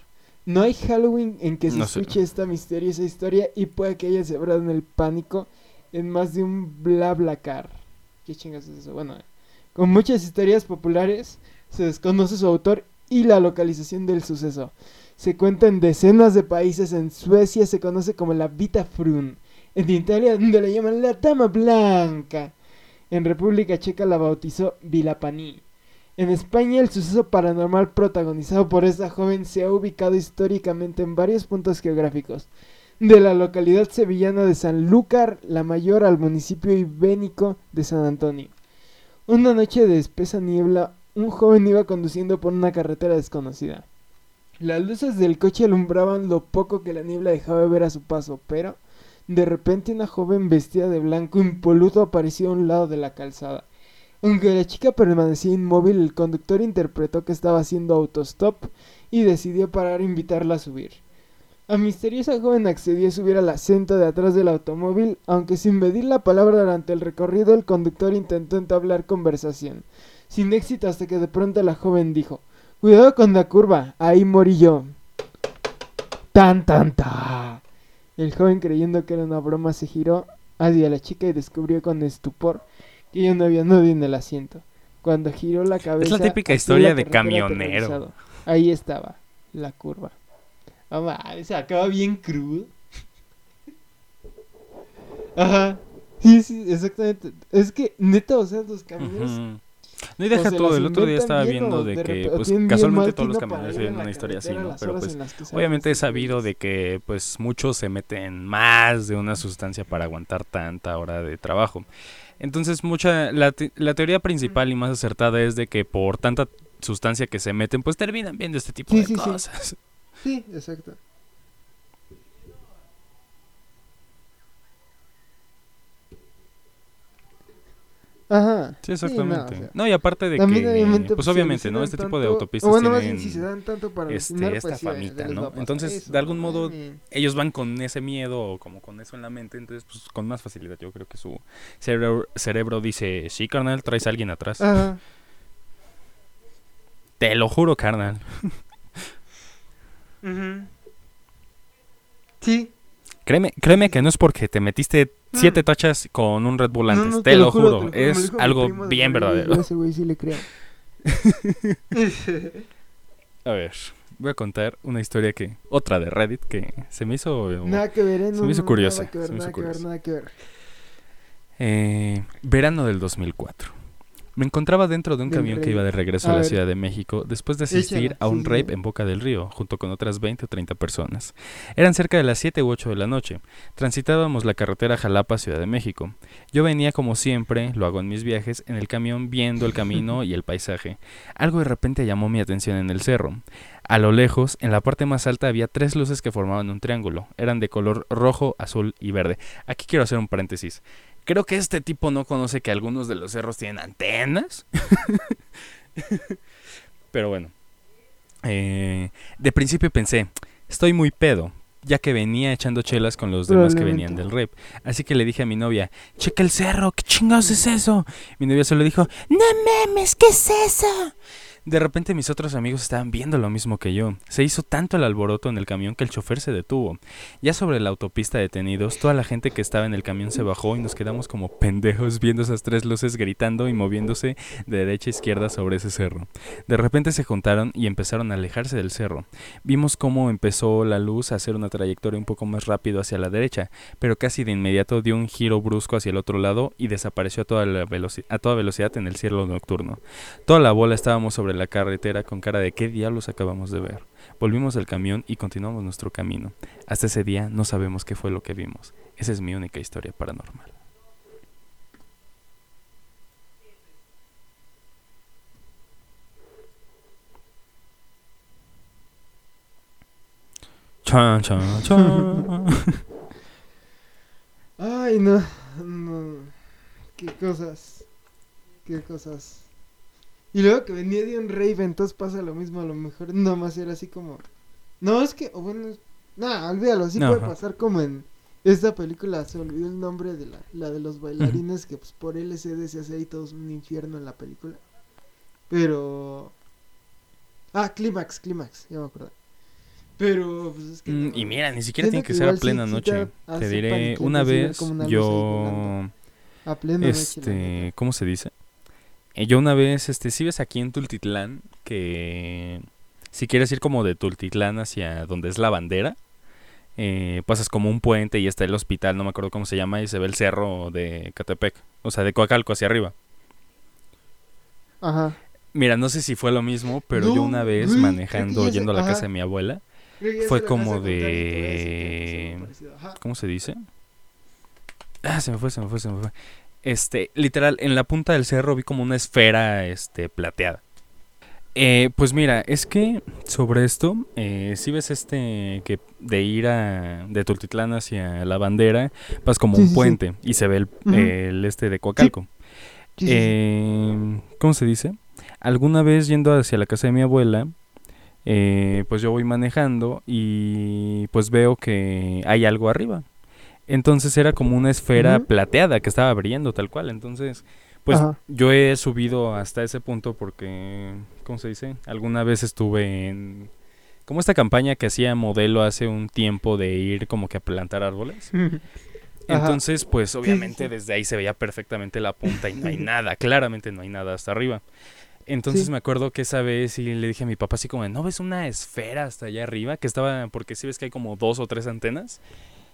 No hay Halloween en que se No sé. escuche esta misteriosa historia y puede que haya sembrado en el pánico en más de un BlaBlaCar. ¿Qué chingas es eso? Bueno, con muchas historias populares se desconoce su autor y la localización del suceso. Se cuenta en decenas de países. En Suecia se conoce como la Vita Frun. En Italia, donde la llaman la Dama Blanca. En República Checa la bautizó Vilapaní. En España, el suceso paranormal protagonizado por esta joven se ha ubicado históricamente en varios puntos geográficos, de la localidad sevillana de Sanlúcar la Mayor al municipio ibénico de San Antonio. Una noche de espesa niebla, un joven iba conduciendo por una carretera desconocida. Las luces del coche alumbraban lo poco que la niebla dejaba ver a su paso, pero de repente una joven vestida de blanco impoluto apareció a un lado de la calzada. Aunque la chica permanecía inmóvil, el conductor interpretó que estaba haciendo autostop y decidió parar e invitarla a subir. La misteriosa joven accedió a subir al asiento de atrás del automóvil, aunque sin medir la palabra durante el recorrido, el conductor intentó entablar conversación, sin éxito hasta que de pronto la joven dijo, Cuidado con la curva, ahí morí yo. Tan tan tan. El joven creyendo que era una broma se giró hacia la chica y descubrió con estupor que ya no había nadie en el asiento. Cuando giró la cabeza... típica hacia historia la de camionero. Ahí estaba, la curva. Madre, se acaba bien crudo. Ajá. Sí, sí, exactamente. Es que, neta, o sea, los camioneros... Ujú. No, y deja se todo. El otro día estaba viendo de de que, pues, casualmente todos los camioneros tienen una historia así, ¿no? Pero pues, obviamente he sabido de que, pues, muchos se meten más de una sustancia para aguantar tanta hora de trabajo. Entonces, mucha, la, te- la teoría principal y más acertada es de que por tanta sustancia que se meten, pues terminan viendo este tipo Sí, de sí, sí. cosas. Sí, exacto. Ajá. Sí, exactamente. o sea, no, y aparte de también que, obviamente, pues obviamente, ¿no? Este tipo de autopistas bueno, tienen si se dan tanto para este, esta pues sí, famita, ¿no? Entonces, eso, de algún modo, ellos van con ese miedo o como con eso en la mente, entonces pues con más facilidad yo creo que su cerebro, cerebro dice, sí, carnal, traes a alguien atrás. Ajá. Te lo juro, carnal. Sí. Créeme, créeme que no es porque te metiste siete Mm. tachas con un Red Bull antes, No, no, te, lo juro, te lo lo es dijo mi algo primo de bien verdadero. ese güey sí le creo. A ver, voy a contar una historia que, otra de Reddit que se me hizo... nada que ver, ¿eh? Se No, me hizo curiosa, Nada que ver, se nada que ver, nada que ver. Eh, verano del 2004. Me encontraba dentro de un camión que iba de regreso A a la. Ciudad de México después de asistir a un rape en Boca del Río, junto con otras 20 o 30 personas. Eran cerca de las 7 u 8 de la noche. Transitábamos la carretera Jalapa-Ciudad de México. Yo venía como siempre, lo hago en mis viajes, en el camión viendo el camino y el paisaje. Algo de repente llamó mi atención en el cerro. A lo lejos, en la parte más alta había tres luces que formaban un triángulo. Eran de color rojo, azul y verde. Aquí quiero hacer un paréntesis. Creo que este tipo no conoce que algunos de los cerros tienen antenas. Pero bueno. Eh, de principio pensé, estoy muy pedo, ya que venía echando chelas con los demás que venían del rap. Así que le dije a mi novia, checa el cerro, ¿qué chingados es eso? Mi novia solo dijo, no mames, ¿qué es eso? De repente mis otros amigos estaban viendo lo mismo que yo. Se hizo tanto el alboroto en el camión que el chofer se detuvo. Ya sobre la autopista detenidos, toda la gente que estaba en el camión se bajó y nos quedamos como pendejos viendo esas tres luces gritando y moviéndose de derecha a izquierda sobre ese cerro. De repente se juntaron y empezaron a alejarse del cerro. Vimos cómo empezó la luz a hacer una trayectoria un poco más rápido hacia la derecha, pero casi de inmediato dio un giro brusco hacia el otro lado y desapareció a toda, la a toda velocidad en el cielo nocturno. Toda la bola estábamos sobre la carretera con cara de qué diablos acabamos de ver. Volvimos del camión y continuamos nuestro camino. Hasta ese día no sabemos qué fue lo que vimos. Esa es mi única historia paranormal. Chan, chan, chan. Ay, no, no. Qué cosas. Qué cosas. Y luego que venía de un rave, entonces pasa lo mismo. A lo mejor nada más era así como. No, es que. O bueno, nah, olvídalo. Sí puede Ajá. pasar como en esta película. Se olvidó el nombre de la, la de los bailarines. Que pues por LCD se hace ahí todo un infierno en la película. Pero. Ah, Clímax, Clímax, ya me acuerdo. Pero, pues es que. Mm, no, Y mira, ni siquiera tiene que que ser a plena noche. Te diré, una vez una yo... A plena noche, Este, neta. ¿cómo se dice? Eh, yo una vez, este, si ves aquí en Tultitlán, que si quieres ir como de Tultitlán hacia donde es la bandera, eh, pasas como un puente y está el hospital, no me acuerdo cómo se llama, y se ve el cerro de Catepec, o sea, de Coacalco hacia arriba. Ajá. Mira, no sé si fue lo mismo, pero yo una vez manejando, yendo a la ajá. casa de mi abuela, Fue como de-. ¿cómo se dice? Ah, se me fue, se me fue, se me fue. Este, literal, en la punta del cerro vi como una esfera, este, plateada. Eh, pues mira, es que sobre esto, eh, si ves este, que de ir a, de Tultitlán hacia la bandera, vas como Sí, un sí, sí. puente y se ve el, este de Coacalco. Eh, ¿Cómo se dice? Alguna vez yendo hacia la casa de mi abuela, eh, pues yo voy manejando y pues veo que hay algo arriba. Entonces era como una esfera plateada que estaba brillando tal cual. Entonces, pues Ajá. yo he subido hasta ese punto porque, ¿cómo se dice? Alguna vez estuve en... Como esta campaña que hacía modelo hace un tiempo de ir como que a plantar árboles. Entonces, pues obviamente desde ahí se veía perfectamente la punta y no hay nada, claramente no hay nada hasta arriba. Entonces Sí. me acuerdo que esa vez y le dije a mi papá así como, ¿no ves una esfera hasta allá arriba? Que estaba, porque sí ves que hay como dos o tres antenas.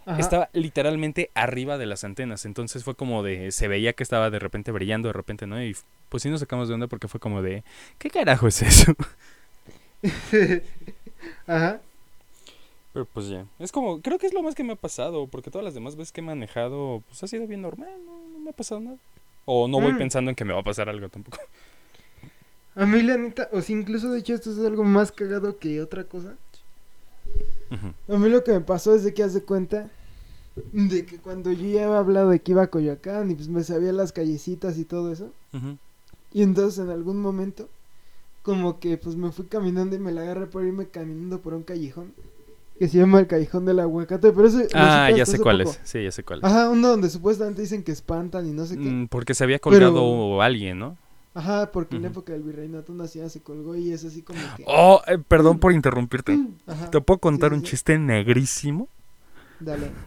Ajá. estaba literalmente arriba de las antenas. Entonces fue como de. Se veía que estaba de repente brillando, de repente no. Y pues sí nos sacamos de onda porque fue como de. ¿Qué carajo es eso? Ajá. Pero pues ya. Es como. Creo que es lo más que me ha pasado. Porque todas las demás veces que he manejado. Pues ha sido bien normal. No, no me ha pasado nada. O no voy Mm. pensando en que me va a pasar algo tampoco. A mí la neta, o sea, incluso de hecho esto es algo más cagado que otra cosa. A mí lo que me pasó es de que haz de cuenta de que cuando yo ya había hablado de que iba a Coyoacán y pues me sabía las callecitas y todo eso. Y entonces en algún momento como que pues me fui caminando y me la agarré por irme caminando por un callejón que se llama el callejón del aguacate, pero ese lo Ah, ya sé hace cuál poco. es. Sí, ya sé cuál es. Ajá, uno donde supuestamente dicen que espantan y no sé qué. Mm, porque se había colgado alguien, ¿no? Ajá, porque en la época del virreinato una ciudad se colgó y es así como que... Oh, eh, perdón por interrumpirte. Ajá, ¿Te puedo contar sí, un sí. chiste negrísimo? Dale.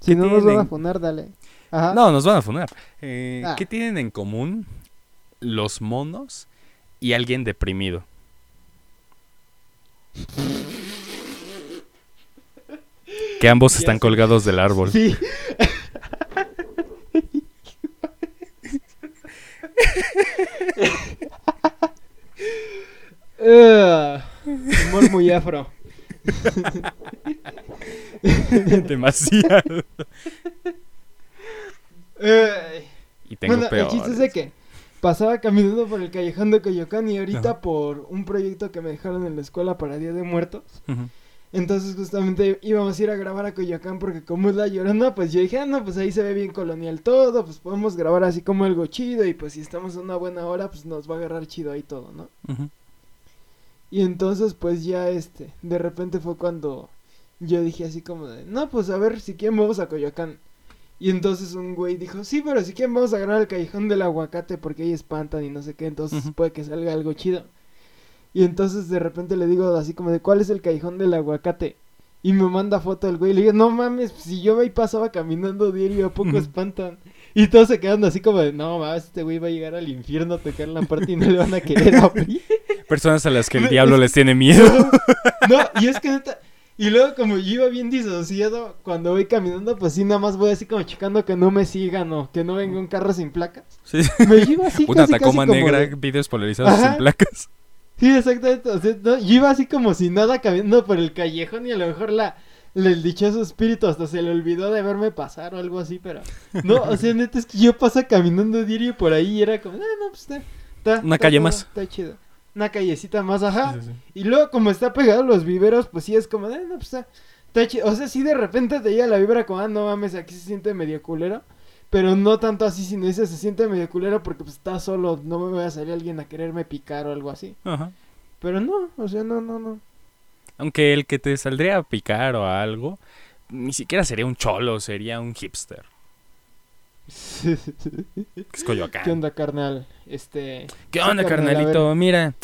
Si no nos van a poner, dale. Ajá. No, nos van a funar. Eh, Ah. ¿Qué tienen en común los monos y alguien deprimido? Que ambos están colgados del árbol. Sí. Ah, humor muy afro. Demasiado. Ay. Y tengo bueno, peor. el chiste es que pasaba caminando por el callejón de Coyoacán y ahorita Ajá. por un proyecto que me dejaron en la escuela para Día de Muertos. Ujú. Entonces justamente íbamos a ir a grabar a Coyoacán porque como es la llorona, pues yo dije, ah, no, pues ahí se ve bien colonial todo, pues podemos grabar así como algo chido y pues si estamos a una buena hora, pues nos va a agarrar chido ahí todo, ¿no? Y entonces pues ya este, de repente fue cuando yo dije así como de, no, pues a ver si quieren vamos a Coyoacán. Y entonces un güey dijo, sí, pero si quieren vamos a grabar el callejón del aguacate porque ahí espantan y no sé qué, entonces puede que salga algo chido. Y entonces de repente le digo así como de, ¿cuál es el callejón del aguacate? Y me manda foto el güey y le digo, no mames, si yo ahí pasaba caminando diario, ¿a poco espantan? Y todos se quedan así como de, no mames, este güey va a llegar al infierno a tocar la parte y no le van a querer abrir. Personas a las que el Me- diablo es- les tiene miedo. No, y es que neta. Y luego, como yo iba bien disociado, cuando voy caminando, pues sí, nada más voy así como checando que no me sigan o que no venga un carro sin placas. Sí. Me llevo así Una casi, Tacoma negra, de- videos polarizados Ajá. sin placas. Sí, exactamente. O sea, no, yo iba así como si nada caminando por el callejón y a lo mejor la, la- el dichoso espíritu hasta se le olvidó de verme pasar o algo así, pero... No, o sea, neta, es que yo paso caminando diario por ahí y era como, ah, no, pues está... está- Una está calle más. Está chido. Una callecita más, ajá. Sí, sí, sí. Y luego, como está pegado a los viveros, pues sí es como, de, no, pues está, está chido. O sea, sí de repente te llega la vibra como, ah, no mames, aquí se siente medio culero. Pero no tanto así, sino dice, se siente medio culero porque pues está solo, no me va a salir alguien a quererme picar o algo así. Ajá. Pero no, o sea, no, no, no. Aunque el que te saldría a picar o a algo, ni siquiera sería un cholo, sería un hipster. Es Coyoacán. ¿Qué onda, carnal? Este... ¿Qué sí, onda, carnal, carnalito? Mira,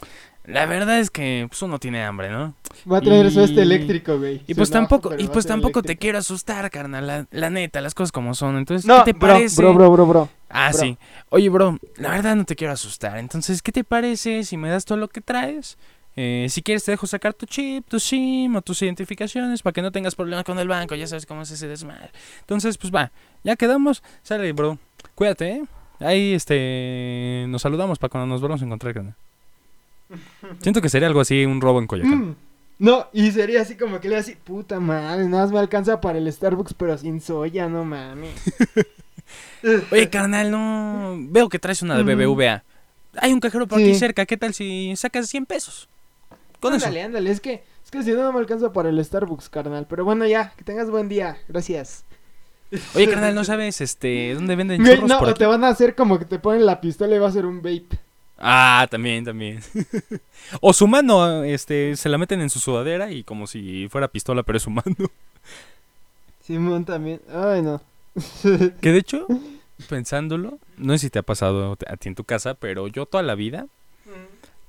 la verdad es que pues, uno tiene hambre, ¿no? Va a traer su Y- este eléctrico, güey. Y pues enoja, tampoco, y pues tampoco te quiero asustar, carnal. La, la neta, las cosas como son. Entonces, No, ¿qué te bro, parece? bro, bro, bro, bro. Ah, bro. sí. Oye, bro, la verdad no te quiero asustar. Entonces, ¿qué te parece si me das todo lo que traes? Eh, si quieres te dejo sacar tu chip, tu SIM o tus identificaciones para que no tengas problemas con el banco. Ya sabes cómo es ese desmadre. Entonces, pues va, ya quedamos. Sale, bro. Cuídate, ¿eh? Ahí, este, nos saludamos para cuando nos volvamos a encontrar, carnal. Siento que sería algo así, un robo en Coyoacán. Mm. No, y sería así como que le así, puta madre, nada más me alcanza para el Starbucks, pero sin soya, no mames. Oye, carnal, no. Veo que traes una de. BBVA. Hay un cajero por Sí. aquí cerca. ¿Qué tal si sacas 100 pesos? Con ándale, ándale, es que, es que si no, no me alcanza para el Starbucks, carnal. Pero bueno, ya, que tengas buen día, gracias. eso. Oye, carnal, ¿no sabes este dónde venden churros no, por aquí? te van a hacer como que te ponen la pistola y va a ser un vape. Ah, también, también. o su mano, este, se la meten en su sudadera y como si fuera pistola, pero es su mano. Simón también, ay no. Que de hecho, pensándolo, no sé si te ha pasado a ti en tu casa, pero yo toda la vida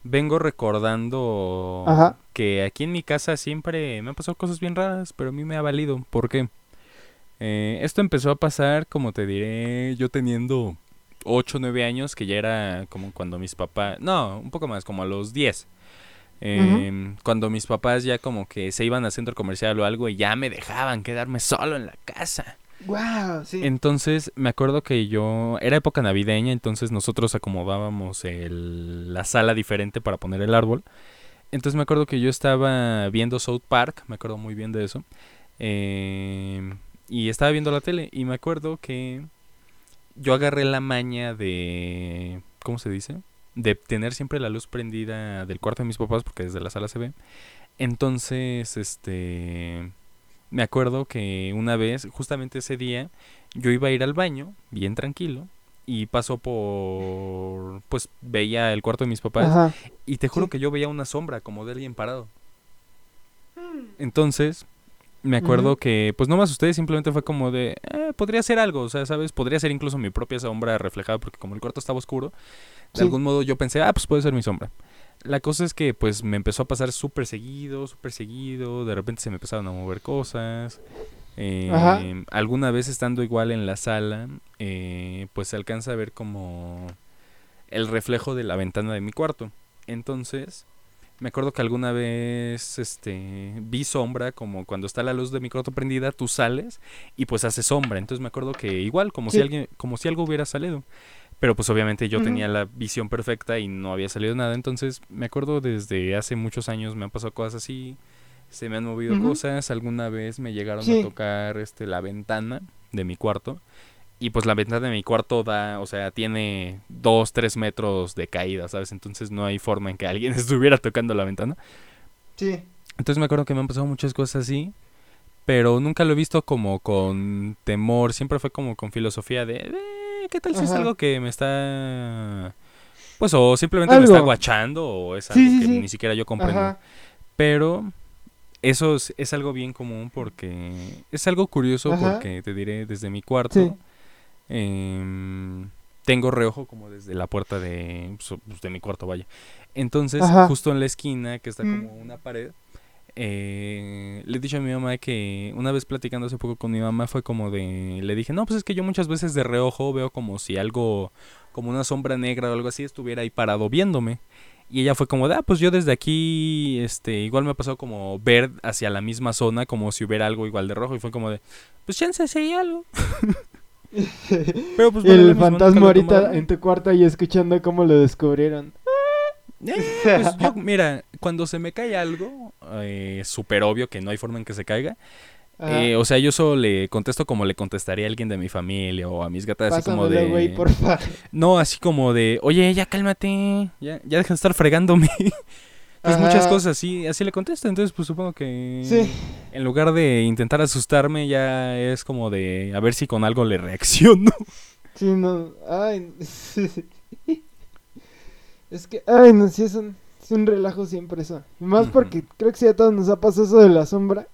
vengo recordando Ajá. que aquí en mi casa siempre me han pasado cosas bien raras, pero a mí me ha valido. ¿Por qué? Eh, esto empezó a pasar, como te diré, yo teniendo 8 o 9 años, que ya era como cuando mis papás... No, un poco más, como a los 10. Em, Cuando mis papás ya como que se iban al centro comercial o algo y ya me dejaban quedarme solo en la casa. Wow, sí. Entonces me acuerdo que yo, era época navideña, entonces nosotros acomodábamos el- la sala diferente para poner el árbol. Entonces me acuerdo que yo estaba viendo South Park, me acuerdo muy bien de eso. em, y estaba viendo la tele y me acuerdo que yo agarré la maña de, ¿cómo se dice? De tener siempre la luz prendida del cuarto de mis papás porque desde la sala se ve. Entonces, este, me acuerdo que una vez, justamente ese día, yo iba a ir al baño, bien tranquilo, y pasó por, pues veía el cuarto de mis papás Ajá. y te juro Sí. que yo veía una sombra como de alguien parado. Entonces, me acuerdo que, pues no me asusté, simplemente fue como de, eh, podría ser algo, o sea, ¿sabes? Podría ser incluso mi propia sombra reflejada, porque como el cuarto estaba oscuro, de Sí. algún modo yo pensé, ah, pues puede ser mi sombra. La cosa es que, pues, me empezó a pasar súper seguido, súper seguido, de repente se me empezaron a mover cosas. eh, Ajá. alguna vez estando igual en la sala, eh, pues se alcanza a ver como el reflejo de la ventana de mi cuarto. Entonces, me acuerdo que alguna vez este vi sombra como cuando está la luz de mi cuarto prendida, tú sales y pues hace sombra. Entonces me acuerdo que igual como si alguien como si algo hubiera salido. Pero pues obviamente yo tenía la visión perfecta y no había salido nada, entonces me acuerdo desde hace muchos años me han pasado cosas así, se me han movido cosas, alguna vez me llegaron Sí. a tocar este la ventana de mi cuarto y pues la ventana de mi cuarto da, o sea, tiene dos, tres metros de caída, ¿sabes? Entonces no hay forma en que alguien estuviera tocando la ventana. Sí. Entonces me acuerdo que me han pasado muchas cosas así, pero nunca lo he visto como con temor, siempre fue como con filosofía de, "Eh, ¿qué tal si es algo que me está... Pues o simplemente me está guachando o es algo sí, que sí. ni siquiera yo comprendo. Ajá. Pero eso es, es algo bien común porque es algo curioso Ajá. porque te diré desde mi cuarto Sí. Em, tengo reojo como desde la puerta de, pues, de mi cuarto, vaya. Entonces, Ajá. justo en la esquina, que está Mm. como una pared, eh, le he dicho a mi mamá que una vez platicando hace poco con mi mamá fue como de, le dije, no, pues es que yo muchas veces de reojo veo como si algo, como una sombra negra o algo así estuviera ahí parado viéndome. Y ella fue como de, ah, pues yo desde aquí, este, igual me ha pasado como ver hacia la misma zona, como si hubiera algo igual de rojo. Y fue como de, pues chance hay algo. Pero pues el fantasma ahorita en tu cuarto y escuchando cómo lo descubrieron. Eh, pues yo, mira, cuando se me cae algo, eh, súper obvio que no hay forma en que se caiga. Eh, o sea, yo solo le contesto como le contestaría a alguien de mi familia o a mis gatas, así como Pásamelo, de... güey, porfa. No, así como de, oye, ya cálmate, ya, ya deja de estar fregándome. Pues Ajá. muchas cosas así, así le contesto, entonces pues supongo que Sí. en lugar de intentar asustarme ya es como de a ver si con algo le reacciono. Sí, no. Ay. es que, ay, no, sí es un, es un relajo siempre eso. Más porque creo que sí a todos nos ha pasado eso de la sombra.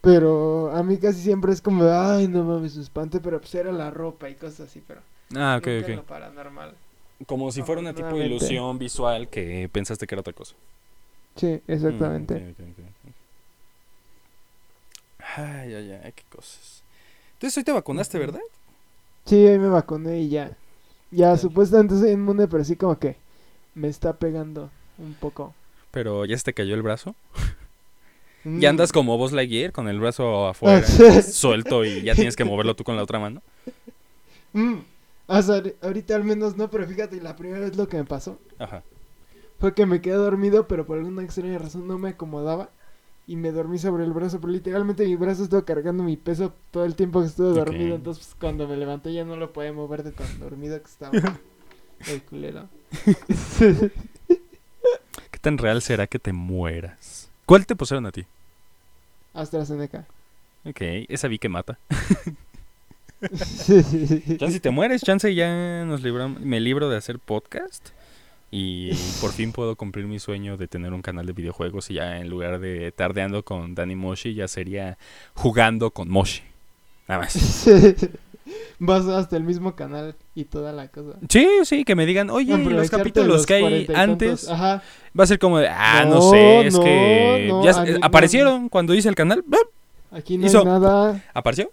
Pero a mí casi siempre es como ay, no mames, me espanté, pero pues era la ropa y cosas así, pero Ah, ok, nunca ok. lo paranormal. Como si fuera una tipo de ilusión visual que pensaste que era otra cosa. Sí, exactamente. Mm. Ay, ay, ay, qué cosas. Entonces hoy te vacunaste. ¿verdad? Sí, ahí me vacuné y ya. Ya, Tal. supuestamente soy inmune, pero sí como que me está pegando un poco. Pero ya se te cayó el brazo. Mm. Ya andas como vos Lightyear con el brazo afuera, sí. suelto y ya tienes que moverlo tú con la otra mano. Mm. O sea, ahori- ahorita al menos no, pero fíjate, la primera vez lo que me pasó Ajá. fue que me quedé dormido, pero por alguna extraña razón no me acomodaba y me dormí sobre el brazo, pero literalmente mi brazo estuvo cargando mi peso todo el tiempo que estuve dormido, entonces pues, cuando me levanté ya no lo podía mover de tan dormido que estaba. el culero. ¿Qué tan real será que te mueras? ¿Cuál te pusieron a ti? AstraZeneca. Ok, esa vi que mata. Chance si te mueres, chance ya nos libramos, me libro de hacer podcast y por fin puedo cumplir mi sueño de tener un canal de videojuegos y ya en lugar de tardeando con Danny Moshi ya sería jugando con Moshi. Nada más. Vas hasta el mismo canal y toda la cosa. Sí, sí, que me digan, oye, los capítulos los que hay 40 y tantos. antes Ajá. va a ser como de, ah, no, No, sé, es no, que no, ya aparecieron cuando hice el canal. Aquí no Hizo- hay nada. apareció.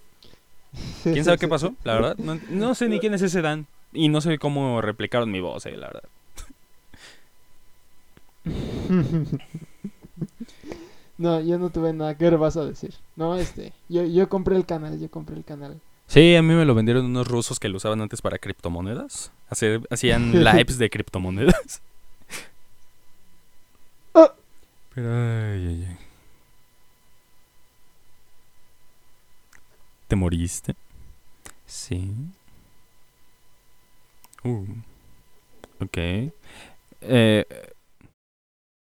¿Quién sabe qué pasó? La verdad, no, no sé ni quién es ese Dan y no sé cómo replicaron mi voz, eh, la verdad. no, yo no tuve nada. ¿Qué vas a decir? No, este, yo, yo compré el canal, yo compré el canal. Sí, a mí me lo vendieron unos rusos que lo usaban antes para criptomonedas. Hacer, hacían lives de criptomonedas. Ah. Pero, ay, ay, ay. ¿Te moriste? Sí. Uh. Ok. Eh,